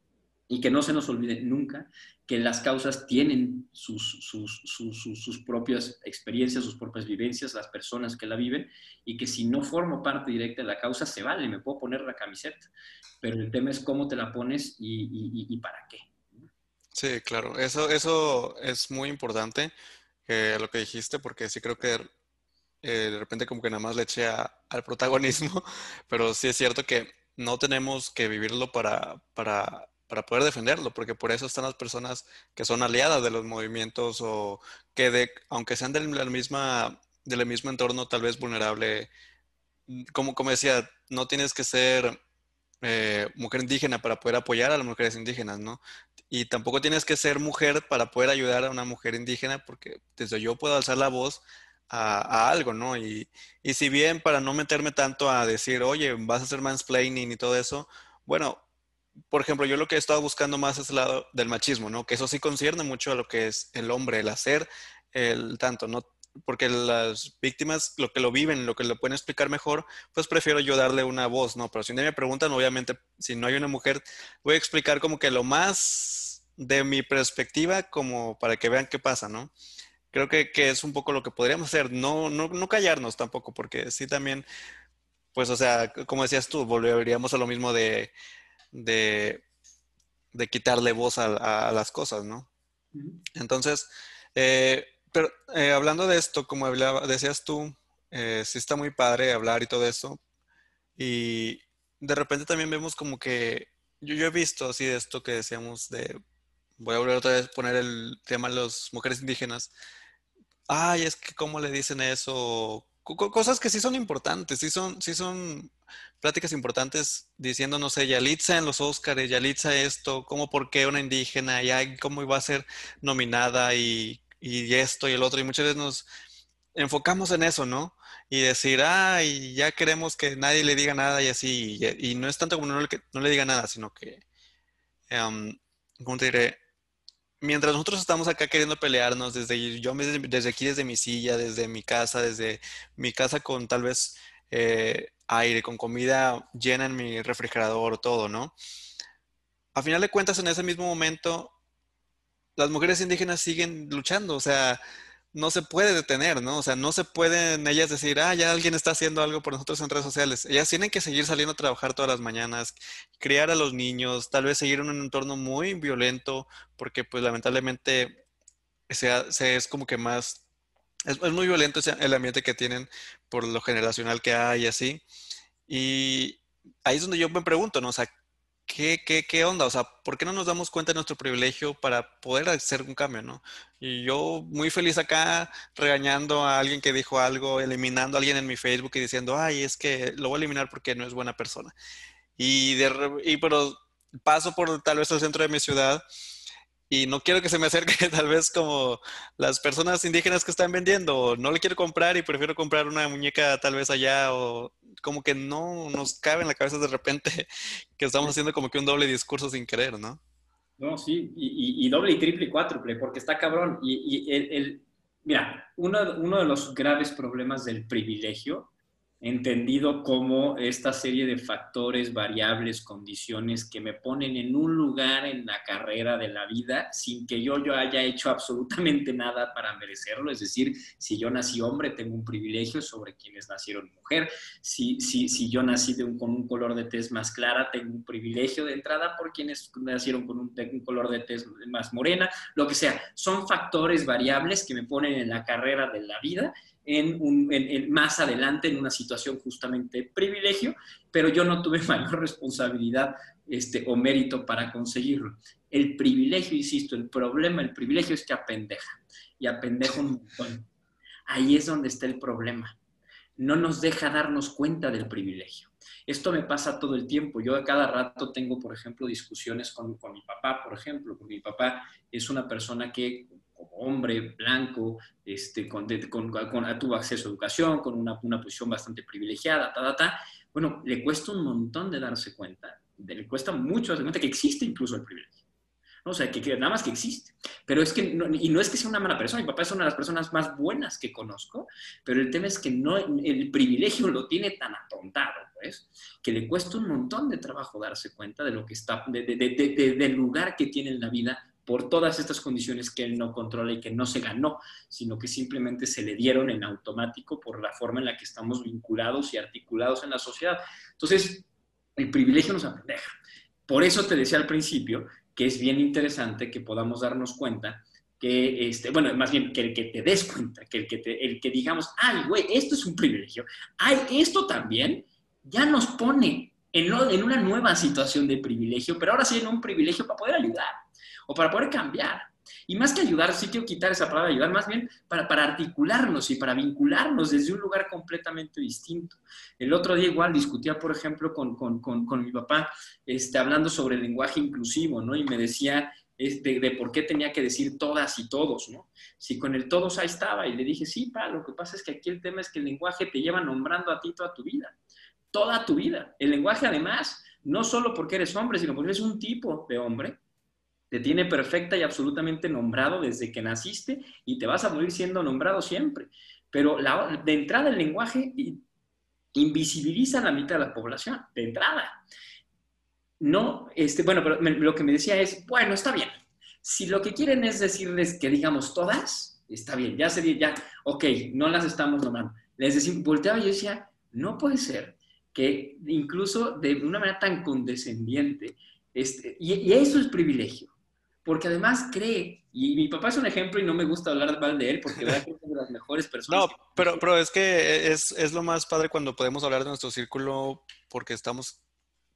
y que no se nos olvide nunca que las causas tienen sus, sus, sus, propias experiencias, sus propias vivencias, las personas que la viven, y que si no formo parte directa de la causa, se vale, me puedo poner la camiseta, pero el tema es cómo te la pones y, y, para qué. Sí, claro, eso, eso es muy importante, eh, lo que dijiste, porque sí creo que eh, de repente como que nada más le eché al protagonismo, pero sí es cierto que no tenemos que vivirlo para, para, para poder defenderlo, porque por eso están las personas que son aliadas de los movimientos o que aunque sean del, misma, del mismo entorno tal vez vulnerable, como, como decía, no tienes que ser eh, mujer indígena para poder apoyar a las mujeres indígenas, ¿no? Y tampoco tienes que ser mujer para poder ayudar a una mujer indígena, porque desde yo puedo alzar la voz a, algo, ¿no? Y, y, si bien para no meterme tanto a decir, oye, vas a hacer mansplaining y todo eso, bueno, por ejemplo, yo lo que he estado buscando más es el lado del machismo, ¿no? Que eso sí concierne mucho a lo que es el hombre, el hacer, el tanto, ¿no? Porque las víctimas, lo que lo viven, lo que lo pueden explicar mejor, pues prefiero yo darle una voz, ¿no? Pero si me preguntan, obviamente, si no hay una mujer, voy a explicar como que lo más de mi perspectiva, como para que vean qué pasa, ¿no? Creo que, que es un poco lo que podríamos hacer, no, no, no callarnos tampoco, porque sí también, pues, o sea, como decías tú, volveríamos a lo mismo de de, quitarle voz a, las cosas, ¿no? Entonces, eh, pero eh, hablando de esto, como hablaba, decías tú, eh, sí está muy padre hablar y todo eso. Y de repente también vemos como que, yo, yo he visto así de esto que decíamos de, voy a volver otra vez a poner el tema de las mujeres indígenas. Ay, es que cómo le dicen eso, cosas que sí son importantes, sí son, sí son pláticas importantes diciendo, no sé, Yalitza en los Óscares, Yalitza esto, cómo, por qué una indígena, ya cómo iba a ser nominada y, y, esto y el otro. Y muchas veces nos enfocamos en eso, ¿no? Y decir, ay, ya queremos que nadie le diga nada y así. Y, no es tanto como no le, diga nada, sino que, um, ¿cómo diré? Mientras nosotros estamos acá queriendo pelearnos, desde yo desde aquí, desde mi silla, desde mi casa, desde mi casa con tal vez eh, aire, con comida llena en mi refrigerador, todo, ¿no? A final de cuentas, en ese mismo momento, las mujeres indígenas siguen luchando, o sea, no se puede detener, ¿no? O sea, no se pueden ellas decir, ah, ya alguien está haciendo algo por nosotros en redes sociales. Ellas tienen que seguir saliendo a trabajar todas las mañanas, criar a los niños, tal vez seguir en un entorno muy violento, porque pues lamentablemente se, es como que más, es, muy violento el ambiente que tienen por lo generacional que hay así. Y ahí es donde yo me pregunto, ¿no? O sea, ¿qué, qué, qué onda? O sea, ¿por qué no nos damos cuenta de nuestro privilegio para poder hacer un cambio, ¿no? Y yo muy feliz acá regañando a alguien que dijo algo, eliminando a alguien en mi Facebook y diciendo, ay, es que lo voy a eliminar porque no es buena persona. Y, de, y pero paso por tal vez el centro de mi ciudad y no quiero que se me acerque tal vez como las personas indígenas que están vendiendo, no le quiero comprar y prefiero comprar una muñeca tal vez allá o como que no nos cabe en la cabeza de repente que estamos haciendo como que un doble discurso sin querer, ¿no? No, sí, y, doble y triple y cuádruple, porque está cabrón. Y, el, mira, uno, uno de los graves problemas del privilegio entendido como esta serie de factores, variables, condiciones que me ponen en un lugar en la carrera de la vida sin que yo, yo haya hecho absolutamente nada para merecerlo. Es decir, si yo nací hombre, tengo un privilegio sobre quienes nacieron mujer. Si, si, si yo nací de un, con un color de tez más clara, tengo un privilegio de entrada por quienes nacieron con un, un color de tez más morena, lo que sea. Son factores, variables que me ponen en la carrera de la vida en más adelante en una situación justamente privilegio, pero yo no tuve mayor responsabilidad este, o mérito para conseguirlo. El privilegio, insisto, el problema, el privilegio es que apendeja y apendeja un montón. Ahí es donde está el problema. No nos deja darnos cuenta del privilegio. Esto me pasa todo el tiempo. Yo a cada rato tengo, por ejemplo, discusiones con, con mi papá, por ejemplo, porque mi papá es una persona que hombre blanco, este, con, tuvo acceso a educación, con una, una posición bastante privilegiada, ta, ta, ta, bueno, le cuesta un montón de darse cuenta, le cuesta mucho darse cuenta que existe incluso el privilegio. O sea, que, nada más que existe. Pero es que, y no es que sea una mala persona, mi papá es una de las personas más buenas que conozco, pero el tema es que no, el privilegio lo tiene tan atontado, pues, que le cuesta un montón de trabajo darse cuenta de lo que está, de, del lugar que tiene en la vida por todas estas condiciones que él no controla y que no se ganó, sino que simplemente se le dieron en automático por la forma en la que estamos vinculados y articulados en la sociedad. Entonces, el privilegio nos apendeja. Por eso te decía al principio que es bien interesante que podamos darnos cuenta que, este, bueno, más bien que el que te des cuenta, que el que, el que digamos, ay, güey, esto es un privilegio, ay, esto también, ya nos pone en, en una nueva situación de privilegio, pero ahora sí en un privilegio para poder ayudar para poder cambiar. Y más que ayudar, sí quiero quitar esa palabra ayudar, más bien para, para, articularnos y para vincularnos desde un lugar completamente distinto. El otro día igual discutía, por ejemplo, con, con, con, con mi papá, este, hablando sobre el lenguaje inclusivo, ¿no? Y me decía de, de, por qué tenía que decir todas y todos, ¿no? Si con el todos ahí estaba, y le dije, sí, pa, lo que pasa es que aquí el tema es que el lenguaje te lleva nombrando a ti toda tu vida, toda tu vida. El lenguaje además, no solo porque eres hombre, sino porque eres un tipo de hombre, te tiene perfecta y absolutamente nombrado desde que naciste y te vas a morir siendo nombrado siempre. Pero de entrada el lenguaje invisibiliza a la mitad de la población, de entrada. No, este, bueno, pero lo que me decía es, bueno, está bien. Si lo que quieren es decirles que digamos todas, está bien, ya sería, ya, ok, no las estamos nombrando. Les decía, volteaba y decía, no puede ser que incluso de una manera tan condescendiente, este, y eso es privilegio porque además cree, y mi papá es un ejemplo y no me gusta hablar mal de él porque es una de las mejores personas. No, pero, pero es que es, es, lo más padre cuando podemos hablar de nuestro círculo porque estamos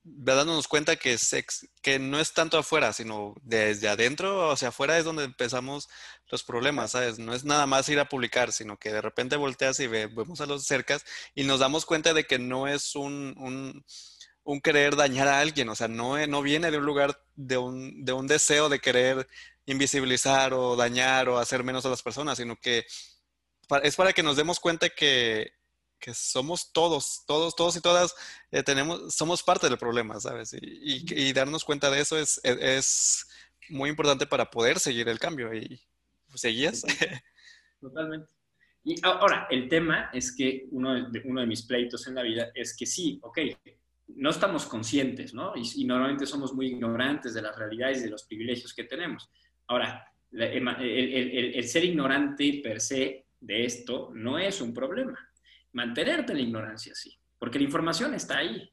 dándonos cuenta que, sex, que no es tanto afuera, sino desde adentro hacia afuera es donde empezamos los problemas, ¿sabes? No es nada más ir a publicar, sino que de repente volteas y ve, vemos a los cercas y nos damos cuenta de que no es un, un un querer dañar a alguien, o sea, no, no viene de un lugar de un, de un deseo de querer invisibilizar o dañar o hacer menos a las personas, sino que es para que nos demos cuenta que, que somos todos, todos, todos y todas, eh, tenemos, somos parte del problema, ¿sabes? Y, y, darnos cuenta de eso es, es, muy importante para poder seguir el cambio. ¿Y seguías? Totalmente. Y ahora, el tema es que uno de, uno de mis pleitos en la vida es que sí, ok, no estamos conscientes, ¿no? Y, normalmente somos muy ignorantes de las realidades y de los privilegios que tenemos. Ahora, el, ser ignorante per se de esto no es un problema. Mantenerte en la ignorancia sí, porque la información está ahí.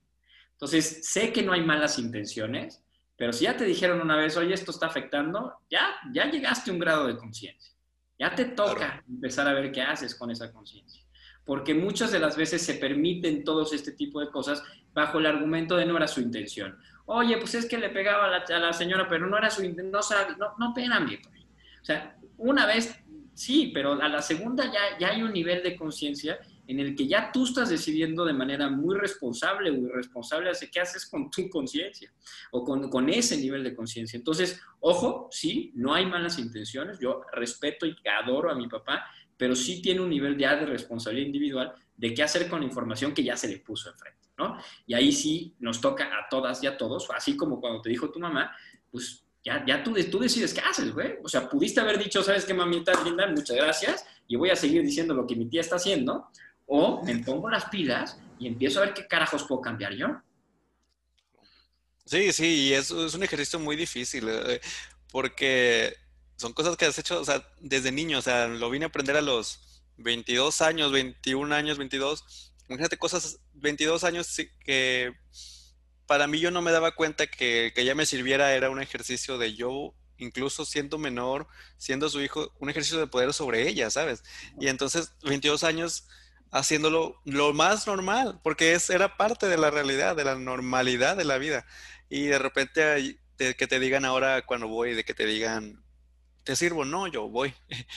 Entonces, sé que no hay malas intenciones, pero si ya te dijeron una vez, oye, esto está afectando, ya, ya llegaste a un grado de conciencia. Ya te toca empezar a ver qué haces con esa conciencia porque muchas de las veces se permiten todos este tipo de cosas bajo el argumento de no era su intención. Oye, pues es que le pegaba a la, señora, pero no era su intención, no, no, no espérame. Pues. O sea, una vez sí, pero a la segunda ya, ya hay un nivel de conciencia en el que ya tú estás decidiendo de manera muy responsable o irresponsable hace qué haces con tu conciencia o con, con, ese nivel de conciencia. Entonces, ojo, sí, no hay malas intenciones, yo respeto y adoro a mi papá, pero sí tiene un nivel ya de responsabilidad individual de qué hacer con la información que ya se le puso enfrente, ¿no? Y ahí sí nos toca a todas y a todos, así como cuando te dijo tu mamá, pues ya, ya tú, tú decides qué haces, güey. O sea, pudiste haber dicho, ¿sabes qué, mamita linda? Muchas gracias, y voy a seguir diciendo lo que mi tía está haciendo, o me pongo las pilas y empiezo a ver qué carajos puedo cambiar yo. Sí, sí, y es, es un ejercicio muy difícil, eh, porque son cosas que has hecho, o sea, desde niño, o sea, lo vine a aprender a los 22 años, 21 años, 22. Imagínate cosas, 22 años que para mí yo no me daba cuenta que, que ya me sirviera, era un ejercicio de yo, incluso siendo menor, siendo su hijo, un ejercicio de poder sobre ella, ¿sabes? Y entonces, 22 años haciéndolo lo más normal, porque es, era parte de la realidad, de la normalidad de la vida. Y de repente de que te digan ahora cuando voy, de que te digan, te sirvo, no, yo voy.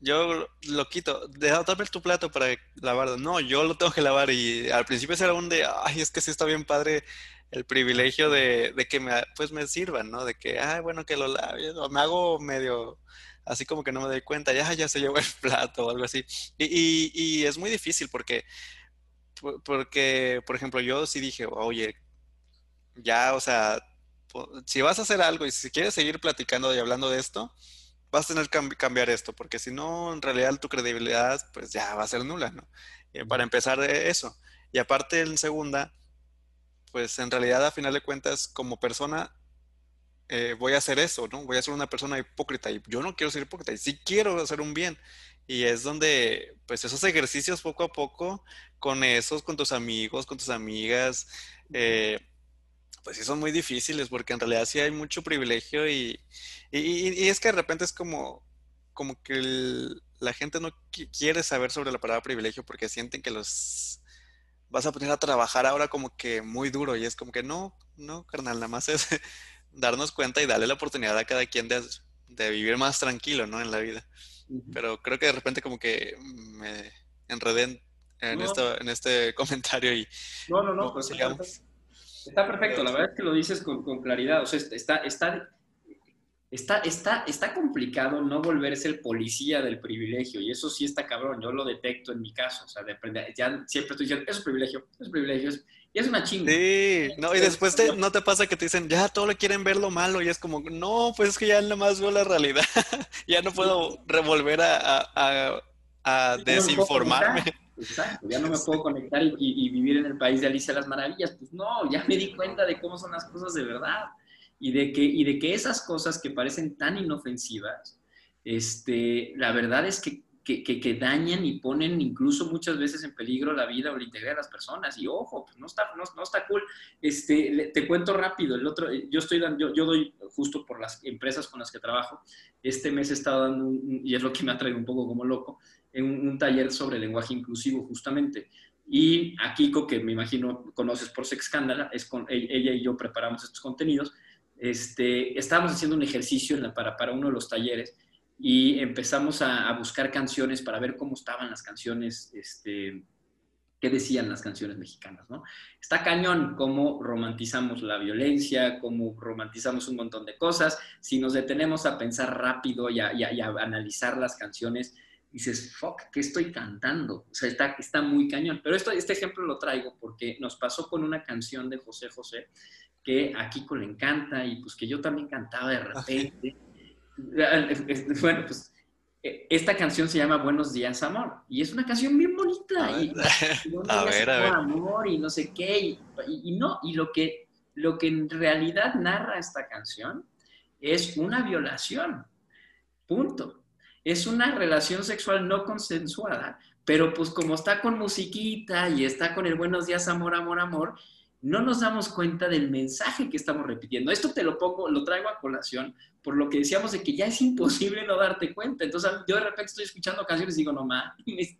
Yo lo quito, dame tu plato para lavarlo. No, yo lo tengo que lavar. Y al principio era un de, ay, es que sí está bien padre el privilegio de, de que me, pues me sirvan, ¿no? De que, ay, bueno, que lo lave. Me hago medio, así como que no me doy cuenta, ya, ya se llevó el plato o algo así. Y, y, y es muy difícil porque, porque, por ejemplo, yo sí dije, oye, ya, o sea, si vas a hacer algo y si quieres seguir platicando y hablando de esto, vas a tener que cambiar esto, porque si no, en realidad tu credibilidad pues ya va a ser nula, ¿no? Eh, para empezar de eso. Y aparte en segunda, pues en realidad a final de cuentas como persona eh, voy a hacer eso, ¿no? Voy a ser una persona hipócrita y yo no quiero ser hipócrita y sí quiero hacer un bien. Y es donde, pues esos ejercicios poco a poco, con esos, con tus amigos, con tus amigas, eh, pues sí son muy difíciles porque en realidad sí hay mucho privilegio y, y, es que de repente es como, como que la gente no quiere saber sobre la palabra privilegio porque sienten que los, vas a poner a trabajar ahora como que muy duro y es como que no, no, carnal, nada más es darnos cuenta y darle la oportunidad a cada quien de, de vivir más tranquilo, ¿no? En la vida. Pero creo que de repente como que me enredé en, esto, en este comentario y... No, no, no, pues sigamos. Está perfecto, la verdad es que lo dices con, claridad, o sea, está, está, está, está, está complicado no volverse el policía del privilegio y eso sí está cabrón, yo lo detecto en mi caso, o sea, ya siempre estoy diciendo, es un privilegio, es un privilegio, y es una chinga. Sí, no, y después no te pasa que te dicen, ya todo lo quieren ver lo malo y es como, no, pues es que ya nada más veo la realidad, ya no puedo revolver a, a, a desinformarme. Exacto, ya no me puedo conectar y, vivir en el país de Alicia las Maravillas. Pues no, ya me di cuenta de cómo son las cosas de verdad y de que, y de que esas cosas que parecen tan inofensivas, este, la verdad es que, que, que, dañan y ponen incluso muchas veces en peligro la vida o la integridad de las personas. Y ojo, pues no está, no, no está cool. Este, te cuento rápido, el otro, yo estoy dando, yo, yo, doy justo por las empresas con las que trabajo, este mes he estado dando, y es lo que me ha traído un poco como loco, en un, taller sobre lenguaje inclusivo justamente. Y a Kiko, que me imagino conoces por Sex Scandal, es con, ella y yo preparamos estos contenidos, este, estábamos haciendo un ejercicio para, para uno de los talleres y empezamos a, buscar canciones para ver cómo estaban las canciones, este, qué decían las canciones mexicanas, ¿no? Está cañón cómo romantizamos la violencia, cómo romantizamos un montón de cosas. Si nos detenemos a pensar rápido y a analizar las canciones, dices, fuck, ¿qué estoy cantando? O sea, está, está muy cañón. Pero esto, este ejemplo lo traigo porque nos pasó con una canción de José José que a Kiko le encanta y pues que yo también cantaba de repente. Bueno, pues e, esta canción se llama Buenos días, amor. Y es una canción bien bonita. Y, a ver, a ver. amor y no sé qué. Y, y, no, y lo que, lo que en realidad narra esta canción es una violación. Punto es una relación sexual no consensuada, pero pues como está con musiquita y está con el buenos días, amor, amor, amor, no nos damos cuenta del mensaje que estamos repitiendo. Esto te lo pongo, lo traigo a colación por lo que decíamos de que ya es imposible no darte cuenta. Entonces yo de repente estoy escuchando canciones y digo, no mames,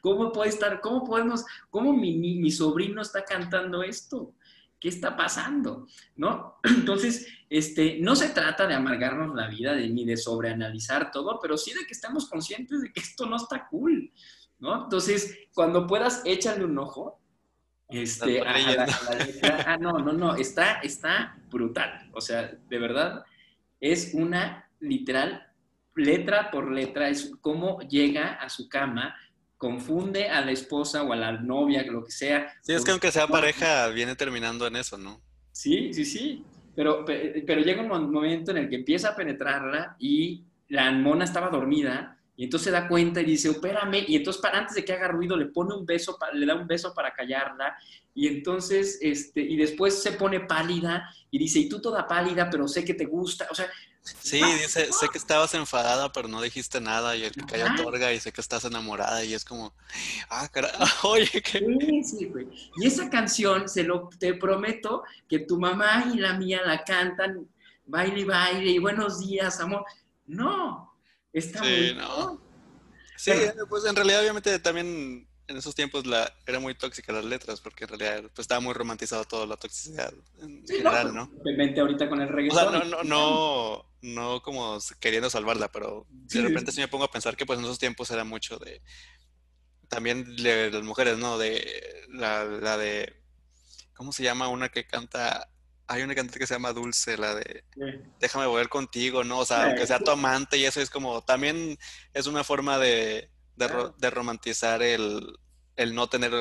¿cómo puede estar, cómo podemos, cómo mi, mi sobrino está cantando esto? ¿Qué está pasando? ¿No? Entonces, este, no se trata de amargarnos la vida ni de sobreanalizar todo, pero sí de que estemos conscientes de que esto no está cool, ¿no? Entonces, cuando puedas, échale un ojo. Este, a, la, letra. Ah, no, no, no, está, está brutal. O sea, de verdad, es una literal, letra por letra, es cómo llega a su cama confunde a la esposa o a la novia, lo que sea. Sí, es que aunque sea pareja, viene terminando en eso, ¿no? Sí, sí, sí. Pero, pero llega un momento en el que empieza a penetrarla y la mona estaba dormida y entonces se da cuenta y dice, opérame. Y entonces, para antes de que haga ruido, le pone un beso, le da un beso para callarla. Y entonces, este, y después se pone pálida y dice, y tú toda pálida, pero sé que te gusta. O sea, Sí, dice, sé que estabas enfadada, pero no dijiste nada y el que cayó otorga y sé que estás enamorada y es como, ah, caray, oye, qué... Sí, sí, güey. Y esa canción, se lo, te prometo que tu mamá y la mía la cantan, baile, baile, y buenos días, amor. No, está sí, No. Sí, pues en realidad obviamente también en esos tiempos la, era muy tóxica las letras, porque en realidad pues, estaba muy romantizado toda la toxicidad en general, ¿no? Simplemente ahorita con el reggaetón. O sea, no, no, no, no como queriendo salvarla, pero de repente sí. me pongo a pensar que pues en esos tiempos era mucho de, también de las mujeres, ¿no? De la, la de, ¿cómo se llama? Una que canta hay una cantante que se llama Dulce, la de Déjame volver contigo, ¿no? O sea, aunque sea tu amante y eso es como, también es una forma de, de, romantizar el, el, no tener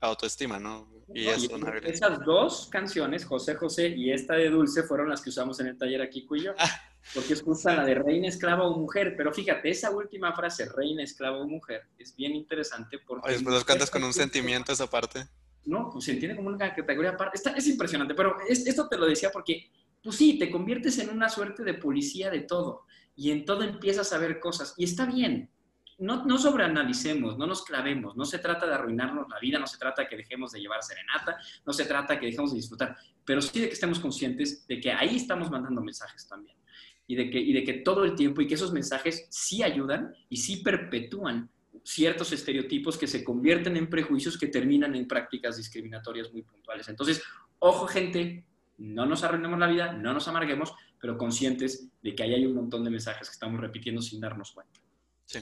autoestima, ¿no? Y, esas dos canciones, José José y esta de Dulce, fueron las que usamos en el taller aquí y yo. Ah. Porque es justo la de reina, esclava o mujer. Pero fíjate, esa última frase, reina, esclava o mujer, es bien interesante porque... Oye, pues los cantas con un sentimiento esa parte. No, pues se entiende como una categoría aparte. es impresionante, pero esto te lo decía porque, pues sí, te conviertes en una suerte de policía de todo. Y en todo empiezas a ver cosas. Y está bien, no, no sobreanalicemos, no nos clavemos, no se trata de arruinarnos la vida, no se trata de que dejemos de llevar serenata, no se trata de que dejemos de disfrutar, pero sí de que estemos conscientes de que ahí estamos mandando mensajes también y de que, y de que todo el tiempo y que esos mensajes sí ayudan y sí perpetúan ciertos estereotipos que se convierten en prejuicios que terminan en prácticas discriminatorias muy puntuales. Entonces, ojo gente, no nos arruinemos la vida, no nos amarguemos, pero conscientes de que ahí hay un montón de mensajes que estamos repitiendo sin darnos cuenta. Sí.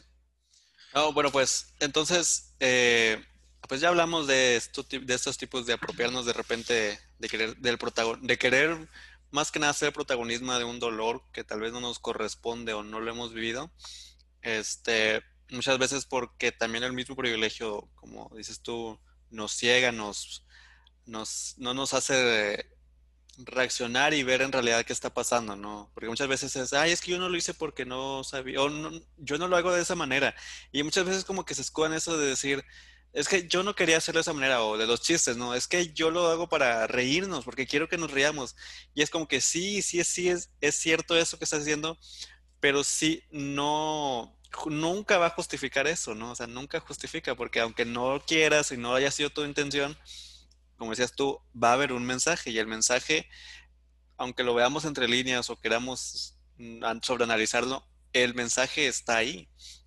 Bueno, pues entonces, eh, pues ya hablamos de, de estos tipos de apropiarnos de repente de querer, del de querer más que nada ser protagonismo de un dolor que tal vez no nos corresponde o no lo hemos vivido. Este, muchas veces porque también el mismo privilegio, como dices tú, nos ciega, nos, nos, no nos hace reaccionar y ver en realidad qué está pasando, ¿no? Porque muchas veces es, ay, es que yo no lo hice porque no sabía, o no, yo no lo hago de esa manera. Y muchas veces como que se escudan eso de decir, es que yo no quería hacerlo de esa manera, o de los chistes, ¿no? Es que yo lo hago para reírnos, porque quiero que nos riamos. Y es como que sí, sí, sí, es, es cierto eso que estás diciendo, pero sí, no, nunca va a justificar eso, ¿no? O sea, nunca justifica, porque aunque no quieras y no haya sido tu intención, como decías tú, va a haber un mensaje y el mensaje, aunque lo veamos entre líneas o queramos mm, sobreanalizarlo, el mensaje está ahí.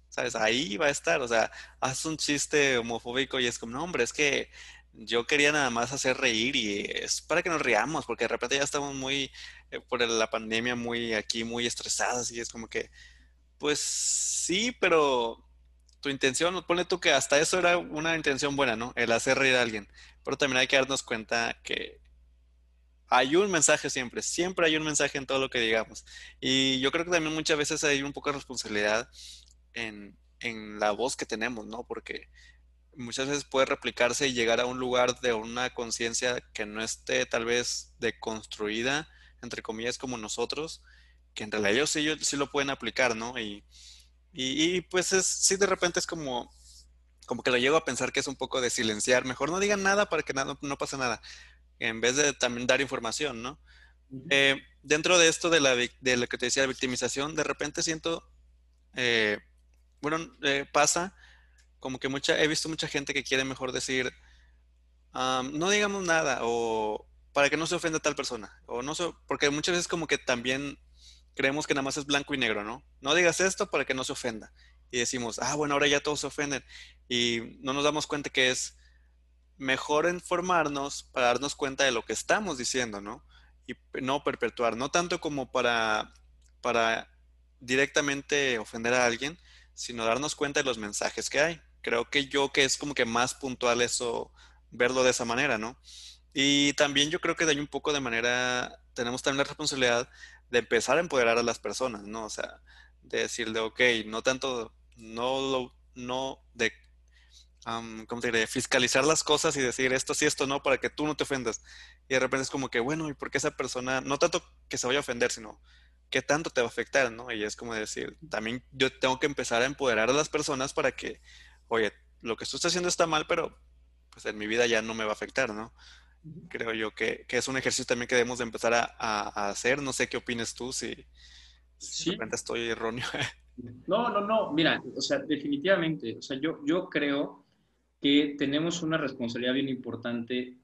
¿Sabes? Ahí va a estar. O sea, haz un chiste homofóbico y es como, no, hombre, es que yo quería nada más hacer reír y es para que nos riamos, porque de repente ya estamos muy, eh, por la pandemia, muy aquí, muy estresados y es como que, pues sí, pero tu intención, pone tú que hasta eso era una intención buena, ¿no? El hacer reír a alguien. Pero también hay que darnos cuenta que hay un mensaje siempre, siempre hay un mensaje en todo lo que digamos. Y yo creo que también muchas veces hay un poco de responsabilidad en, en la voz que tenemos, ¿no? Porque muchas veces puede replicarse y llegar a un lugar de una conciencia que no esté tal vez deconstruida, entre comillas, como nosotros, que en realidad ellos sí, sí lo pueden aplicar, ¿no? Y, y, pues es, sí de repente es como, como que lo llego a pensar que es un poco de silenciar. Mejor no digan nada para que nada, no pase nada, en vez de también dar información, ¿no? Eh, dentro de esto de, la, de lo que te decía, la victimización, de repente siento, eh, bueno, eh, pasa como que mucha, he visto mucha gente que quiere mejor decir, no digamos nada, o para que no se ofenda a tal persona, o no sé, porque muchas veces como que también creemos que nada más es blanco y negro, ¿no? No digas esto para que no se ofenda. Y decimos, ah, bueno, ahora ya todos se ofenden. Y no nos damos cuenta que es mejor informarnos para darnos cuenta de lo que estamos diciendo, ¿no? Y no perpetuar, no tanto como para, para directamente ofender a alguien, sino darnos cuenta de los mensajes que hay. Creo que yo que es como que más puntual eso, verlo de esa manera, ¿no? Y también yo creo que de ahí un poco de manera, tenemos también la responsabilidad de empezar a empoderar a las personas, ¿no? O sea, de decirle, ok, no tanto, no lo, no de, ¿cómo te diré? Fiscalizar las cosas y decir esto sí, esto no, para que tú no te ofendas. Y de repente es como que, bueno, ¿y por qué esa persona, no tanto que se vaya a ofender, sino qué tanto te va a afectar, ¿no? Y es como decir, también yo tengo que empezar a empoderar a las personas para que, oye, lo que tú estás haciendo está mal, pero pues en mi vida ya no me va a afectar, ¿no? Creo yo que, es un ejercicio también que debemos de empezar a, hacer. No sé qué opines tú, si, si de repente estoy erróneo. No, no, no, mira, o sea, definitivamente, o sea, yo, yo creo que tenemos una responsabilidad bien importante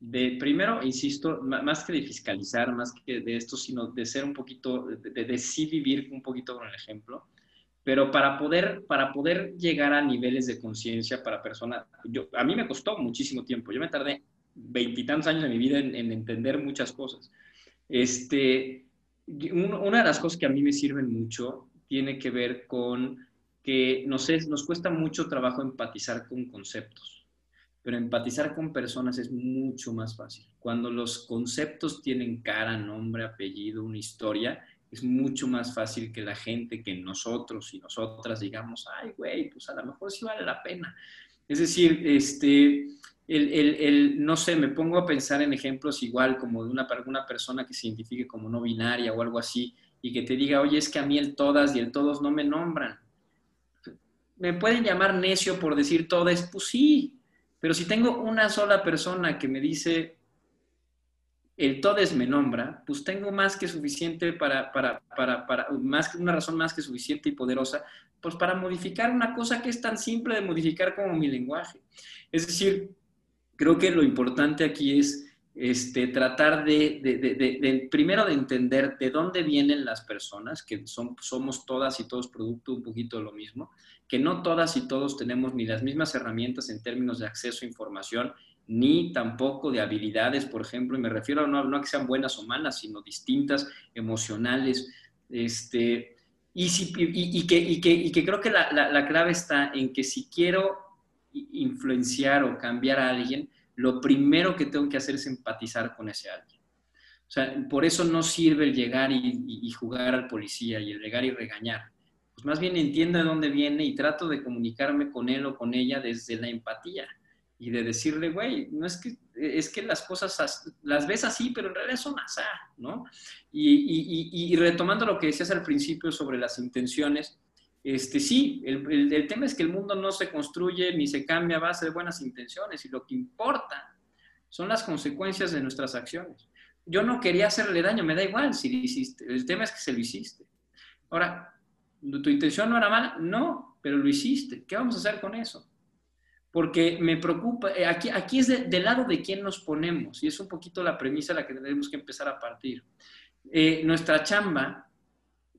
de, primero, insisto, más que de fiscalizar, más que de esto, sino de ser un poquito, de, de, sí vivir un poquito con el ejemplo, pero para poder, para poder llegar a niveles de conciencia para personas, yo, a mí me costó muchísimo tiempo, yo me tardé veintitantos años de mi vida en, entender muchas cosas. Este, una de las cosas que a mí me sirven mucho tiene que ver con que nos, nos cuesta mucho trabajo empatizar con conceptos, pero empatizar con personas es mucho más fácil. Cuando los conceptos tienen cara, nombre, apellido, una historia, es mucho más fácil que la gente, que nosotros y nosotras digamos, ay, güey, pues a lo mejor sí vale la pena. Es decir, este, el, no sé, me pongo a pensar en ejemplos igual como de una, una persona que se identifique como no binaria o algo así y que te diga, oye, es que a mí el todas y el todos no me nombran. ¿Me pueden llamar necio por decir todas? Pues sí, pero si tengo una sola persona que me dice el todes me nombra, pues tengo más que suficiente para, para, para, para más, una razón más que suficiente y poderosa, pues para modificar una cosa que es tan simple de modificar como mi lenguaje. Es decir, creo que lo importante aquí es este, tratar de, primero de entender de dónde vienen las personas, que son, somos todas y todos producto un poquito de lo mismo, que no todas y todos tenemos ni las mismas herramientas en términos de acceso a información, ni tampoco de habilidades, por ejemplo, y me refiero no, no a que sean buenas o malas, sino distintas, emocionales, este, y, si, y, que, y, que, y que, creo que la, la, clave está en que si quiero influenciar o cambiar a alguien, lo primero que tengo que hacer es empatizar con ese alguien. O sea, por eso no sirve el llegar y, jugar al policía y el llegar y regañar. Pues más bien entienda de dónde viene y trato de comunicarme con él o con ella desde la empatía y de decirle, güey, no es que, es que las cosas las ves así, pero en realidad son así, ¿no? Y, retomando lo que decías al principio sobre las intenciones, este, sí, el, el, tema es que el mundo no se construye ni se cambia a base de buenas intenciones y lo que importa son las consecuencias de nuestras acciones. Yo no quería hacerle daño, me da igual si lo hiciste, el tema es que se lo hiciste. Ahora, ¿tu intención no era mala? No, pero lo hiciste. ¿Qué vamos a hacer con eso? porque me preocupa, eh, aquí, es del lado de quién nos ponemos y es un poquito la premisa a la que tenemos que empezar a partir. Eh, nuestra chamba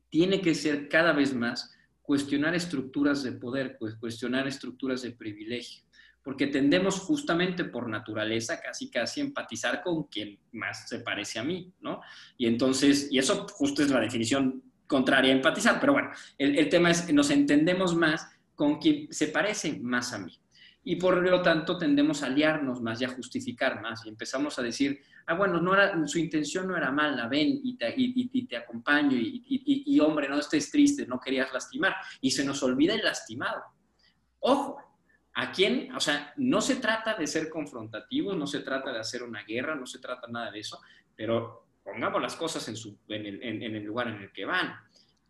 tiene que ser cada vez más cuestionar estructuras de poder, cuestionar estructuras de privilegio, porque tendemos justamente por naturaleza casi casi empatizar con quien más se parece a mí, ¿no? Y entonces, y eso justo es la definición contraria a empatizar, pero bueno, el, el tema es que nos entendemos más con quien se parece más a mí y por lo tanto tendemos a aliarnos más y a justificar más y empezamos a decir, ah, bueno, no era, su intención no era mala, ven y te, y, te acompaño y, hombre, no estés triste, no querías lastimar y se nos olvida el lastimado. Ojo, ¿a quién? O sea, no se trata de ser confrontativos, no se trata de hacer una guerra, no se trata nada de eso, pero pongamos las cosas en el lugar en el que van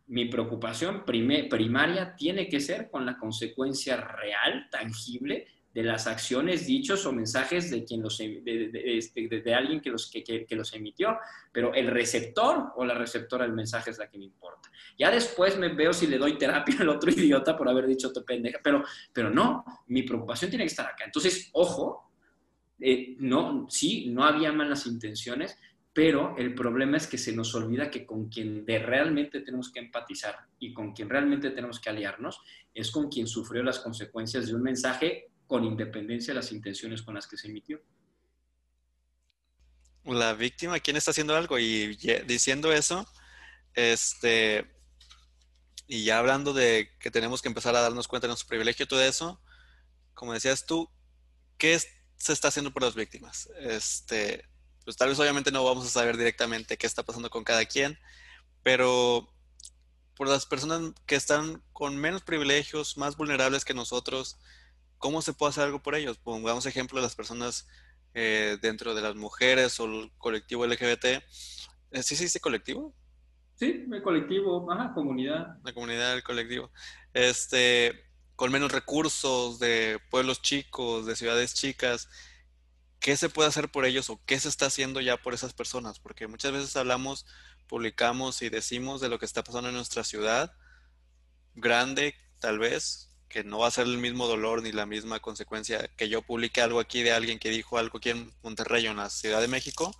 mi preocupación primaria tiene que ser con la consecuencia real, tangible, de las acciones, dichos o mensajes de, quien los, em, este, de, de, alguien que los, que, que, los emitió, pero el receptor o la receptora del mensaje es la que me importa. Ya después me veo si le doy terapia al otro idiota por haber dicho tu pendeja, pero, pero no, mi preocupación tiene que estar acá. Entonces, ojo, eh, no, sí, no había malas intenciones, pero el problema es que se nos olvida que con quien de realmente tenemos que empatizar y con quien realmente tenemos que aliarnos es con quien sufrió las consecuencias de un mensaje con independencia de las intenciones con las que se emitió. La víctima, ¿quién está haciendo algo? Y diciendo eso, este, y ya hablando de que tenemos que empezar a darnos cuenta de nuestro privilegio y todo eso, como decías tú, ¿qué se está haciendo por las víctimas? Este, pues tal vez obviamente no vamos a saber directamente qué está pasando con cada quien, pero por las personas que están con menos privilegios, más vulnerables que nosotros, ¿cómo se puede hacer algo por ellos? Pongamos ejemplo de las personas eh, dentro de las mujeres o el colectivo LGBT. Eh, ¿Sí se dice colectivo? Sí, el colectivo, ajá, comunidad. La comunidad del colectivo. Este, con menos recursos, de pueblos chicos, de ciudades chicas. ¿qué se puede hacer por ellos o qué se está haciendo ya por esas personas? Porque muchas veces hablamos, publicamos y decimos de lo que está pasando en nuestra ciudad, grande tal vez, que no va a ser el mismo dolor ni la misma consecuencia que yo publique algo aquí de alguien que dijo algo aquí en Monterrey o en la Ciudad de México,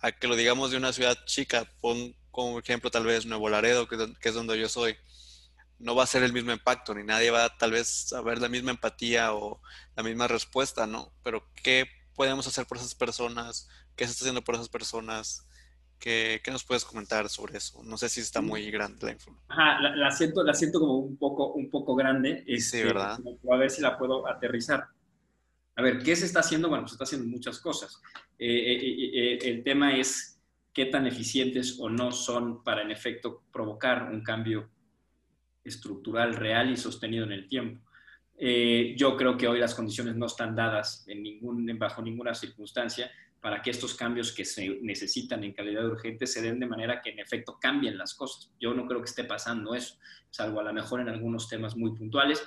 a que lo digamos de una ciudad chica, pon como ejemplo tal vez Nuevo Laredo, que, es donde yo soy, no va a ser el mismo impacto, ni nadie va tal vez a ver la misma empatía o la misma respuesta, ¿no? Pero ¿qué podemos hacer por esas personas? ¿Qué se está haciendo por esas personas? ¿Qué, ¿Qué, nos puedes comentar sobre eso? No sé si está mm. muy grande la información. Ajá, la, siento, la siento como un poco, un poco grande. sí, este, ¿verdad? A ver si la puedo aterrizar. A ver, ¿qué se está haciendo? Bueno, se está haciendo muchas cosas. Eh, eh, eh, el tema es qué tan eficientes o no son para, en efecto, provocar un cambio estructural real y sostenido en el tiempo. Eh, yo creo que hoy las condiciones no están dadas en ningún, bajo ninguna circunstancia para que estos cambios que se necesitan en calidad urgente se den de manera que en efecto cambien las cosas. Yo no creo que esté pasando eso, salvo a lo mejor en algunos temas muy puntuales.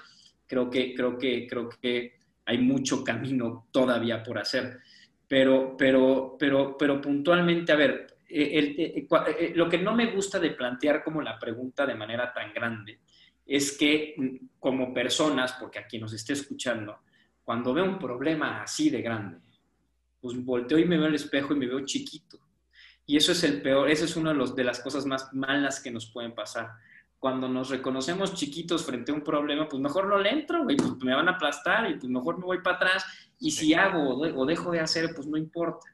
Creo que, creo que, creo que hay mucho camino todavía por hacer. Pero, pero, pero, pero puntualmente, a ver, eh, eh, lo que no me gusta de plantear como la pregunta de manera tan grande es que mm, como personas, porque a quien nos esté escuchando, cuando veo un problema así de grande, pues volteo y me veo el espejo y me veo chiquito. Y eso es el peor, eso es una de, los, de las cosas más malas que nos pueden pasar. cuando nos reconocemos chiquitos frente a un problema, pues mejor no le entro, güey, pues me van a aplastar y pues mejor me voy para atrás. Y si hago o dejo de hacer, pues no importa.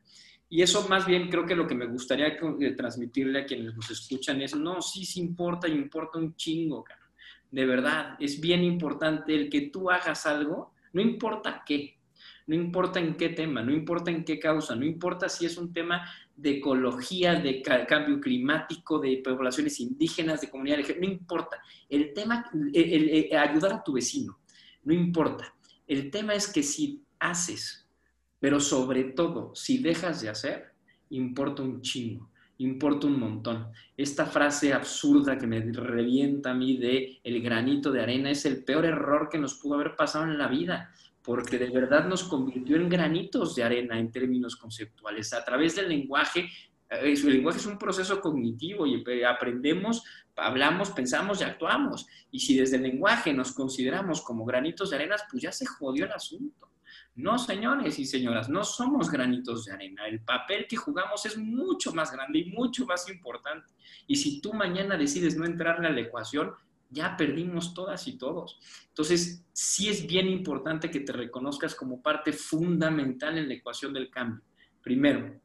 Y eso más bien creo que lo que me gustaría eh, transmitirle a quienes nos escuchan es, no, sí, sí importa y importa un chingo, cara. De verdad, es bien importante el que tú hagas algo, no importa qué, no importa en qué tema, no importa en qué causa, no importa si es un tema de ecología, de cambio climático, de poblaciones indígenas, de comunidades, no importa. El tema, el, ayudar a tu vecino, no importa. El tema es que si haces, pero sobre todo si dejas de hacer, importa un chingo, importa un montón. Esta frase absurda que me revienta a mí de el granito de arena es el peor error que nos pudo haber pasado en la vida porque de verdad nos convirtió en granitos de arena en términos conceptuales. A través del lenguaje, eh, el lenguaje es un proceso cognitivo y eh, aprendemos, hablamos, pensamos y actuamos. Y si desde el lenguaje nos consideramos como granitos de arena, pues ya se jodió el asunto. No, señores y señoras, no somos granitos de arena. El papel que jugamos es mucho más grande y mucho más importante. Y si tú mañana decides no entrarle a la ecuación, ya perdimos todas y todos. Entonces, sí es bien importante que te reconozcas como parte fundamental en la ecuación del cambio. Primero.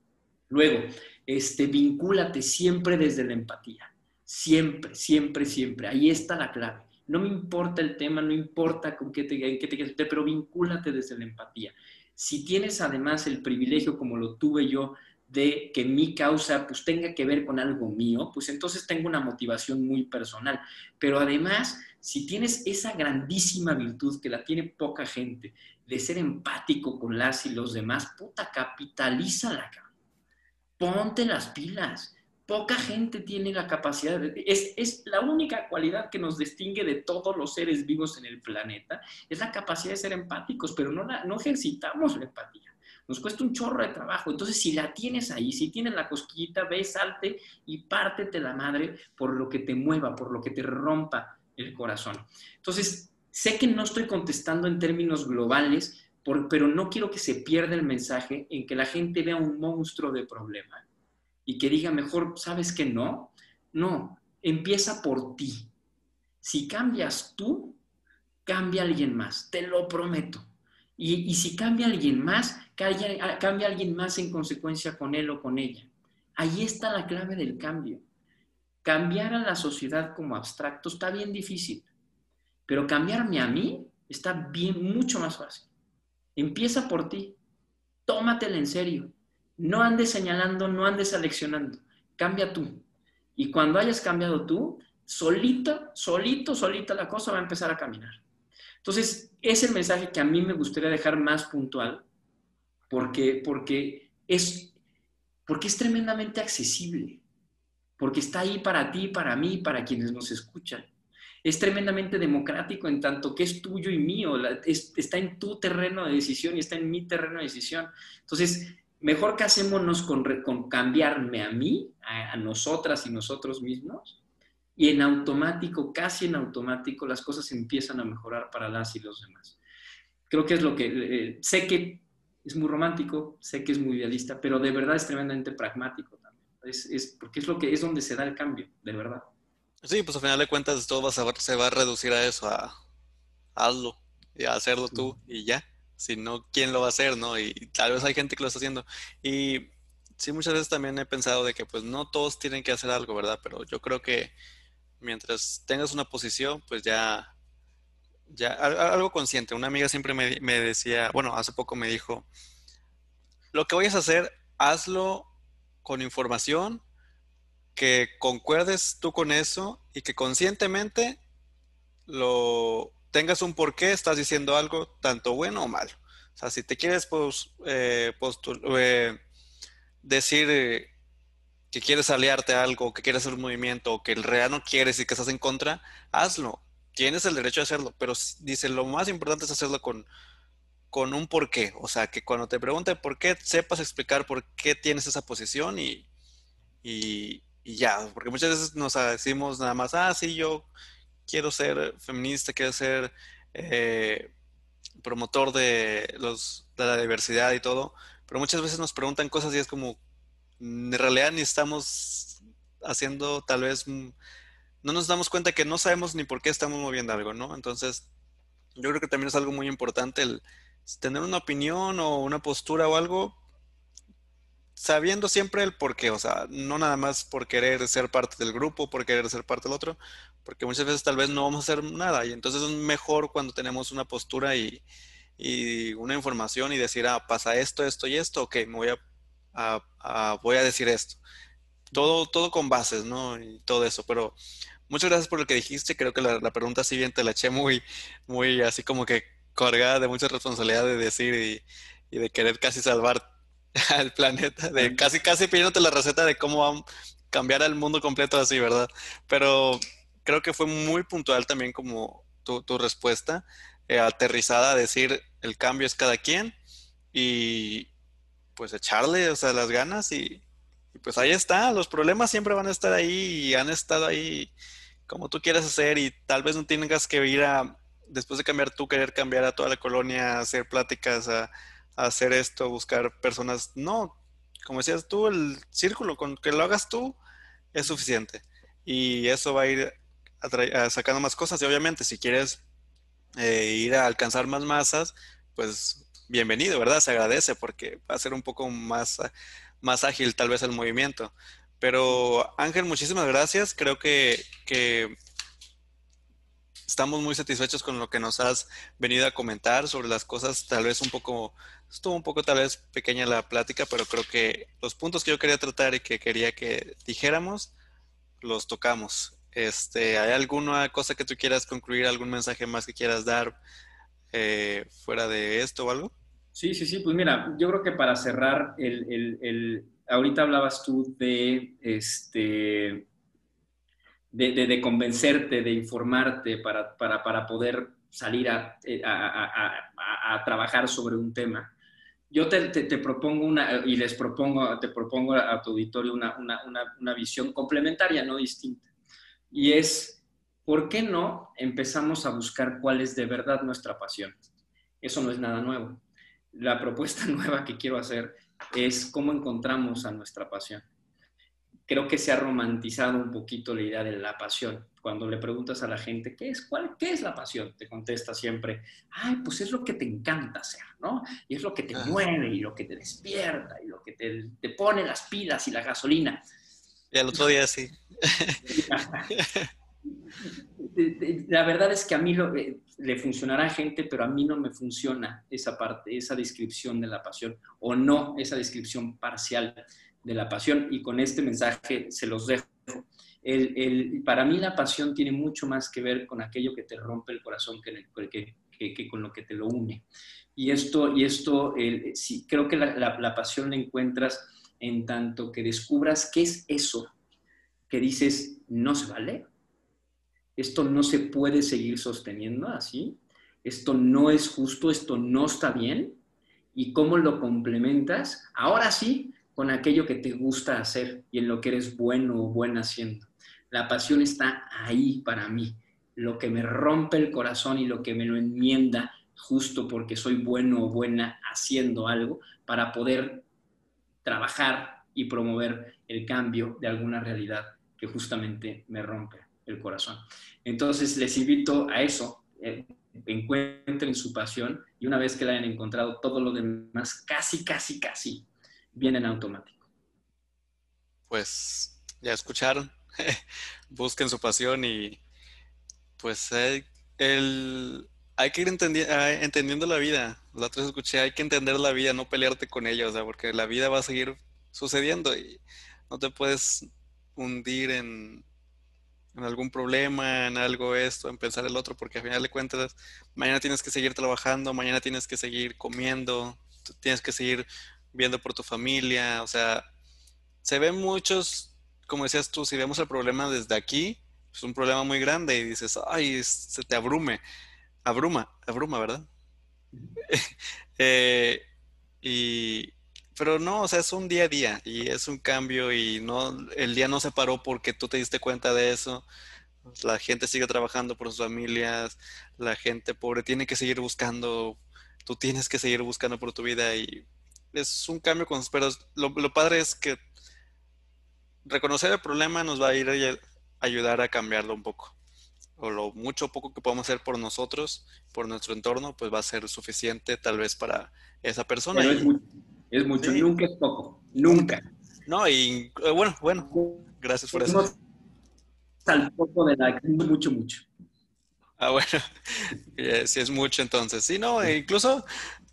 Luego, este, vincúlate siempre desde la empatía. Siempre, siempre, siempre. Ahí está la clave. No me importa el tema, no importa con qué te, en qué te pero vincúlate desde la empatía. Si tienes además el privilegio, como lo tuve yo, de que mi causa pues tenga que ver con algo mío, pues entonces tengo una motivación muy personal. Pero además, si tienes esa grandísima virtud que la tiene poca gente, de ser empático con las y los demás, puta, capitalízala, ponte las pilas. Poca gente tiene la capacidad, de, es, es la única cualidad que nos distingue de todos los seres vivos en el planeta, es la capacidad de ser empáticos, pero no, no ejercitamos la empatía nos cuesta un chorro de trabajo. Entonces, si la tienes ahí, si tienes la cosquillita, ve, salte y pártete la madre por lo que te mueva, por lo que te rompa el corazón. Entonces, sé que no estoy contestando en términos globales, pero no quiero que se pierda el mensaje en que la gente vea un monstruo de problema y que diga mejor, ¿sabes que no? No, empieza por ti. Si cambias tú, cambia alguien más, te lo prometo. Y, si cambia alguien más, cambia, cambia alguien más en consecuencia con él o con ella. Ahí está la clave del cambio. Cambiar a la sociedad como abstracto está bien difícil, pero cambiarme a mí está bien, mucho más fácil. Empieza por ti, tómatela en serio. No andes señalando, no andes seleccionando. Cambia tú. Y cuando hayas cambiado tú, solito, solito, solita la cosa va a empezar a caminar. Entonces, es el mensaje que a mí me gustaría dejar más puntual, porque, porque, es, porque es tremendamente accesible, porque está ahí para ti, para mí, para quienes nos escuchan. Es tremendamente democrático en tanto que es tuyo y mío, está en tu terreno de decisión y está en mi terreno de decisión. Entonces, mejor casémonos con, con cambiarme a mí, a nosotras y nosotros mismos, y en automático, casi en automático, las cosas empiezan a mejorar para las y los demás. Creo que es lo que, eh, sé que es muy romántico, sé que es muy idealista, pero de verdad es tremendamente pragmático también. Es, porque es lo que es donde se da el cambio, de verdad. Sí, pues al final de cuentas todo va a, se va a reducir a eso, a hazlo y a hacerlo tú y ya. Si no, ¿quién lo va a hacer, no? Y tal vez hay gente que lo está haciendo. Y sí, muchas veces también he pensado de que pues no todos tienen que hacer algo, ¿verdad? Pero yo creo que mientras tengas una posición, pues ya, ya algo consciente. Una amiga siempre me, me, decía, bueno, hace poco me dijo, lo que vayas a hacer, hazlo con información, que concuerdes tú con eso y que conscientemente lo tengas un porqué, estás diciendo algo tanto bueno o malo. O sea, si te quieres pues, eh, decir eh, que quieres aliarte a algo, que quieres hacer un movimiento, que el real no quieres y que estás en contra, hazlo. Tienes el derecho a hacerlo, pero dice, lo más importante es hacerlo con, con un porqué. O sea, que cuando te pregunte por qué, sepas explicar por qué tienes esa posición y, y, ya. Porque muchas veces nos decimos nada más, ah, sí, yo quiero ser feminista, quiero ser eh, promotor de, los, de la diversidad y todo. Pero muchas veces nos preguntan cosas y es como, en realidad ni estamos haciendo tal vez, no no nos damos cuenta que no sabemos ni por qué estamos moviendo algo, ¿no? Entonces, yo creo que también es algo muy importante el tener una opinión o una postura o algo, sabiendo siempre el por qué, o sea, no nada más por querer ser parte del grupo, por querer ser parte del otro, porque muchas veces tal vez no vamos a hacer nada y entonces es mejor cuando tenemos una postura y, una información y decir, ah, pasa esto, esto y esto, ok, me voy a, voy a decir esto. Todo, todo con bases, ¿no? Y todo eso, pero muchas gracias por lo que dijiste. Creo que la, pregunta siguiente la eché muy, muy así como que cargada de mucha responsabilidad de decir y, de querer casi salvar al planeta, de casi, casi pidiéndote la receta de cómo cambiar al mundo completo así, ¿verdad? Pero creo que fue muy puntual también como tu, respuesta, eh, aterrizada a decir el cambio es cada quien y pues echarle, o sea, las ganas y, pues ahí está, los problemas siempre van a estar ahí y han estado ahí como tú quieras hacer y tal vez no tengas que ir a, después de cambiar tú, querer cambiar a toda la colonia, hacer pláticas, a, hacer esto, buscar personas. No, como decías tú, el círculo, con que lo hagas tú es suficiente. Y eso va a ir sacando más cosas. Y obviamente, si quieres eh, ir a alcanzar más masas, pues bienvenido, ¿verdad? Se agradece porque va a ser un poco más, más ágil tal vez el movimiento. Pero Ángel, muchísimas gracias. Creo que, estamos muy satisfechos con lo que nos has venido a comentar sobre las cosas. Tal vez un poco, estuvo un poco tal vez pequeña la plática, pero creo que los puntos que yo quería tratar y que quería que dijéramos, los tocamos. Este, ¿Hay alguna cosa que tú quieras concluir, algún mensaje más que quieras dar eh, fuera de esto o algo? Sí, sí, sí. Pues mira, yo creo que para cerrar el ahorita hablabas tú de, este, de, convencerte, de informarte para, para, poder salir eh, a, a, trabajar sobre un tema. Yo te, te, propongo una, y les propongo, te propongo a tu auditorio una, una, una visión complementaria, no distinta. Y es, ¿por qué no empezamos a buscar cuál es de verdad nuestra pasión? Eso no es nada nuevo. La propuesta nueva que quiero hacer es cómo encontramos a nuestra pasión. Creo que se ha romantizado un poquito la idea de la pasión. Cuando le preguntas a la gente, ¿qué es, cuál, qué es la pasión? Te contesta siempre, ay, pues es lo que te encanta hacer, ¿no? Y es lo que te mueve y lo que te despierta y lo que te, te pone las pilas y la gasolina. Y al otro día sí. la verdad es que a mí eh, le funcionará a gente, pero a mí no me funciona esa parte, esa descripción de la pasión, o no esa descripción parcial de la pasión. Y con este mensaje se los dejo. El, para mí la pasión tiene mucho más que ver con aquello que te rompe el corazón que, que, con lo que te lo une. Y esto, y esto sí, creo que la, la pasión la encuentras en tanto que descubras qué es eso que dices, no se vale, esto no se puede seguir sosteniendo así, esto no es justo, esto no está bien, y cómo lo complementas, ahora sí, con aquello que te gusta hacer y en lo que eres bueno o buena haciendo. La pasión está ahí para mí, lo que me rompe el corazón y lo que me lo enmienda justo porque soy bueno o buena haciendo algo para poder trabajar y promover el cambio de alguna realidad que justamente me rompe el corazón. Entonces les invito a eso, eh, encuentren su pasión y una vez que la hayan encontrado, todo lo demás casi, casi, casi viene en automático. Pues ya escucharon, busquen su pasión y pues eh, el, hay que ir eh, entendiendo la vida. La otra vez escuché, hay que entender la vida, no pelearte con ella, o sea, porque la vida va a seguir sucediendo y no te puedes hundir en, en algún problema, en algo esto, en pensar el otro, porque al final de cuentas, mañana tienes que seguir trabajando, mañana tienes que seguir comiendo, tienes que seguir viendo por tu familia, o sea, se ven muchos, como decías tú, si vemos el problema desde aquí, es un problema muy grande y dices, ay, se te abrume, abruma, abruma, ¿verdad? eh, y, pero no, o sea, es un día a día y es un cambio y no, el día no se paró porque tú te diste cuenta de eso. La gente sigue trabajando por sus familias, la gente pobre tiene que seguir buscando, tú tienes que seguir buscando por tu vida y es un cambio con pero lo, lo padre es que reconocer el problema nos va a ir ayudar a cambiarlo un poco. O lo mucho o poco que podamos hacer por nosotros, por nuestro entorno, pues va a ser suficiente tal vez para esa persona. es, es mucho, nunca es poco, nunca. No, y eh, bueno, bueno, gracias por eso. Al poco de la mucho, mucho. Ah, bueno, si es mucho entonces. Sí, no, e incluso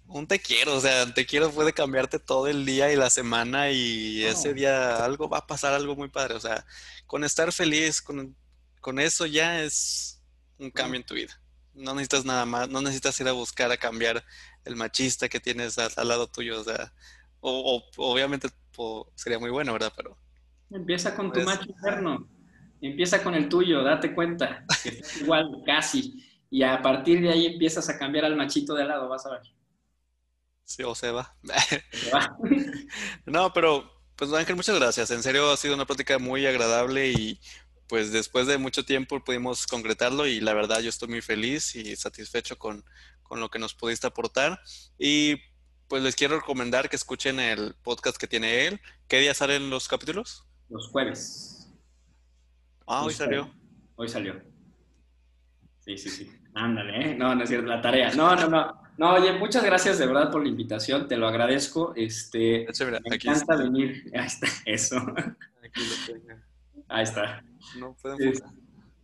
un te quiero, o sea, te quiero puede cambiarte todo el día y la semana y ese día algo va a pasar, algo muy padre. O sea, con estar feliz, con, con eso ya es un cambio en tu vida. No necesitas nada más, no necesitas ir a buscar a cambiar el machista que tienes al, lado tuyo, o sea, o, obviamente sería muy bueno, ¿verdad? Pero... Empieza con tu pues macho interno, empieza con el tuyo, date cuenta, que es igual, casi, y a partir de ahí empiezas a cambiar al machito de al lado, vas a ver. Sí, o se va. no, pero pues Ángel, muchas gracias. En serio, ha sido una práctica muy agradable y pues después de mucho tiempo pudimos concretarlo y la verdad yo estoy muy feliz y satisfecho con, con lo que nos pudiste aportar. Y pues les quiero recomendar que escuchen el podcast que tiene él. ¿Qué día salen los capítulos? Los jueves. Ah, hoy salió. Hoy salió. Sí, sí, sí. Ándale, ¿eh? No, no es cierto, la tarea. No, no, no. No, oye, muchas gracias de verdad por la invitación, te lo agradezco. Este, me encanta venir. Ahí está, eso. Aquí lo tengo. Ahí está. No pueden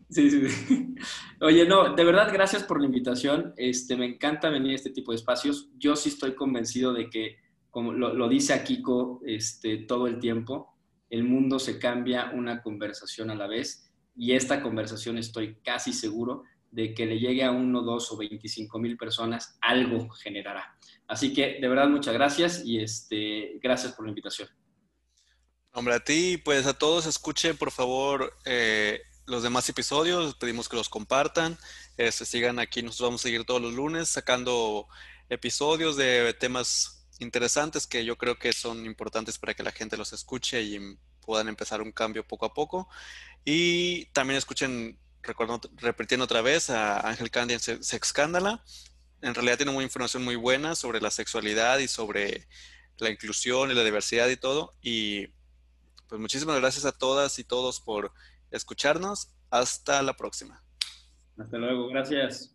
Sí, sí, sí. Oye, no, de verdad, gracias por la invitación. Este, me encanta venir a este tipo de espacios. Yo sí estoy convencido de que, como lo, lo dice a Kiko este, todo el tiempo, el mundo se cambia una conversación a la vez y esta conversación estoy casi seguro de que le llegue a uno, dos o 25 mil personas, algo generará. Así que de verdad muchas gracias y este, gracias por la invitación. Hombre, a ti, pues a todos escuchen por favor eh, los demás episodios, pedimos que los compartan, se este, sigan aquí, nosotros vamos a seguir todos los lunes sacando episodios de temas interesantes que yo creo que son importantes para que la gente los escuche y puedan empezar un cambio poco a poco. Y también escuchen repitiendo otra vez a Ángel Candy en Sexcándala. En realidad tiene una información muy buena sobre la sexualidad y sobre la inclusión y la diversidad y todo. Y pues muchísimas gracias a todas y todos por escucharnos. Hasta la próxima. Hasta luego, gracias.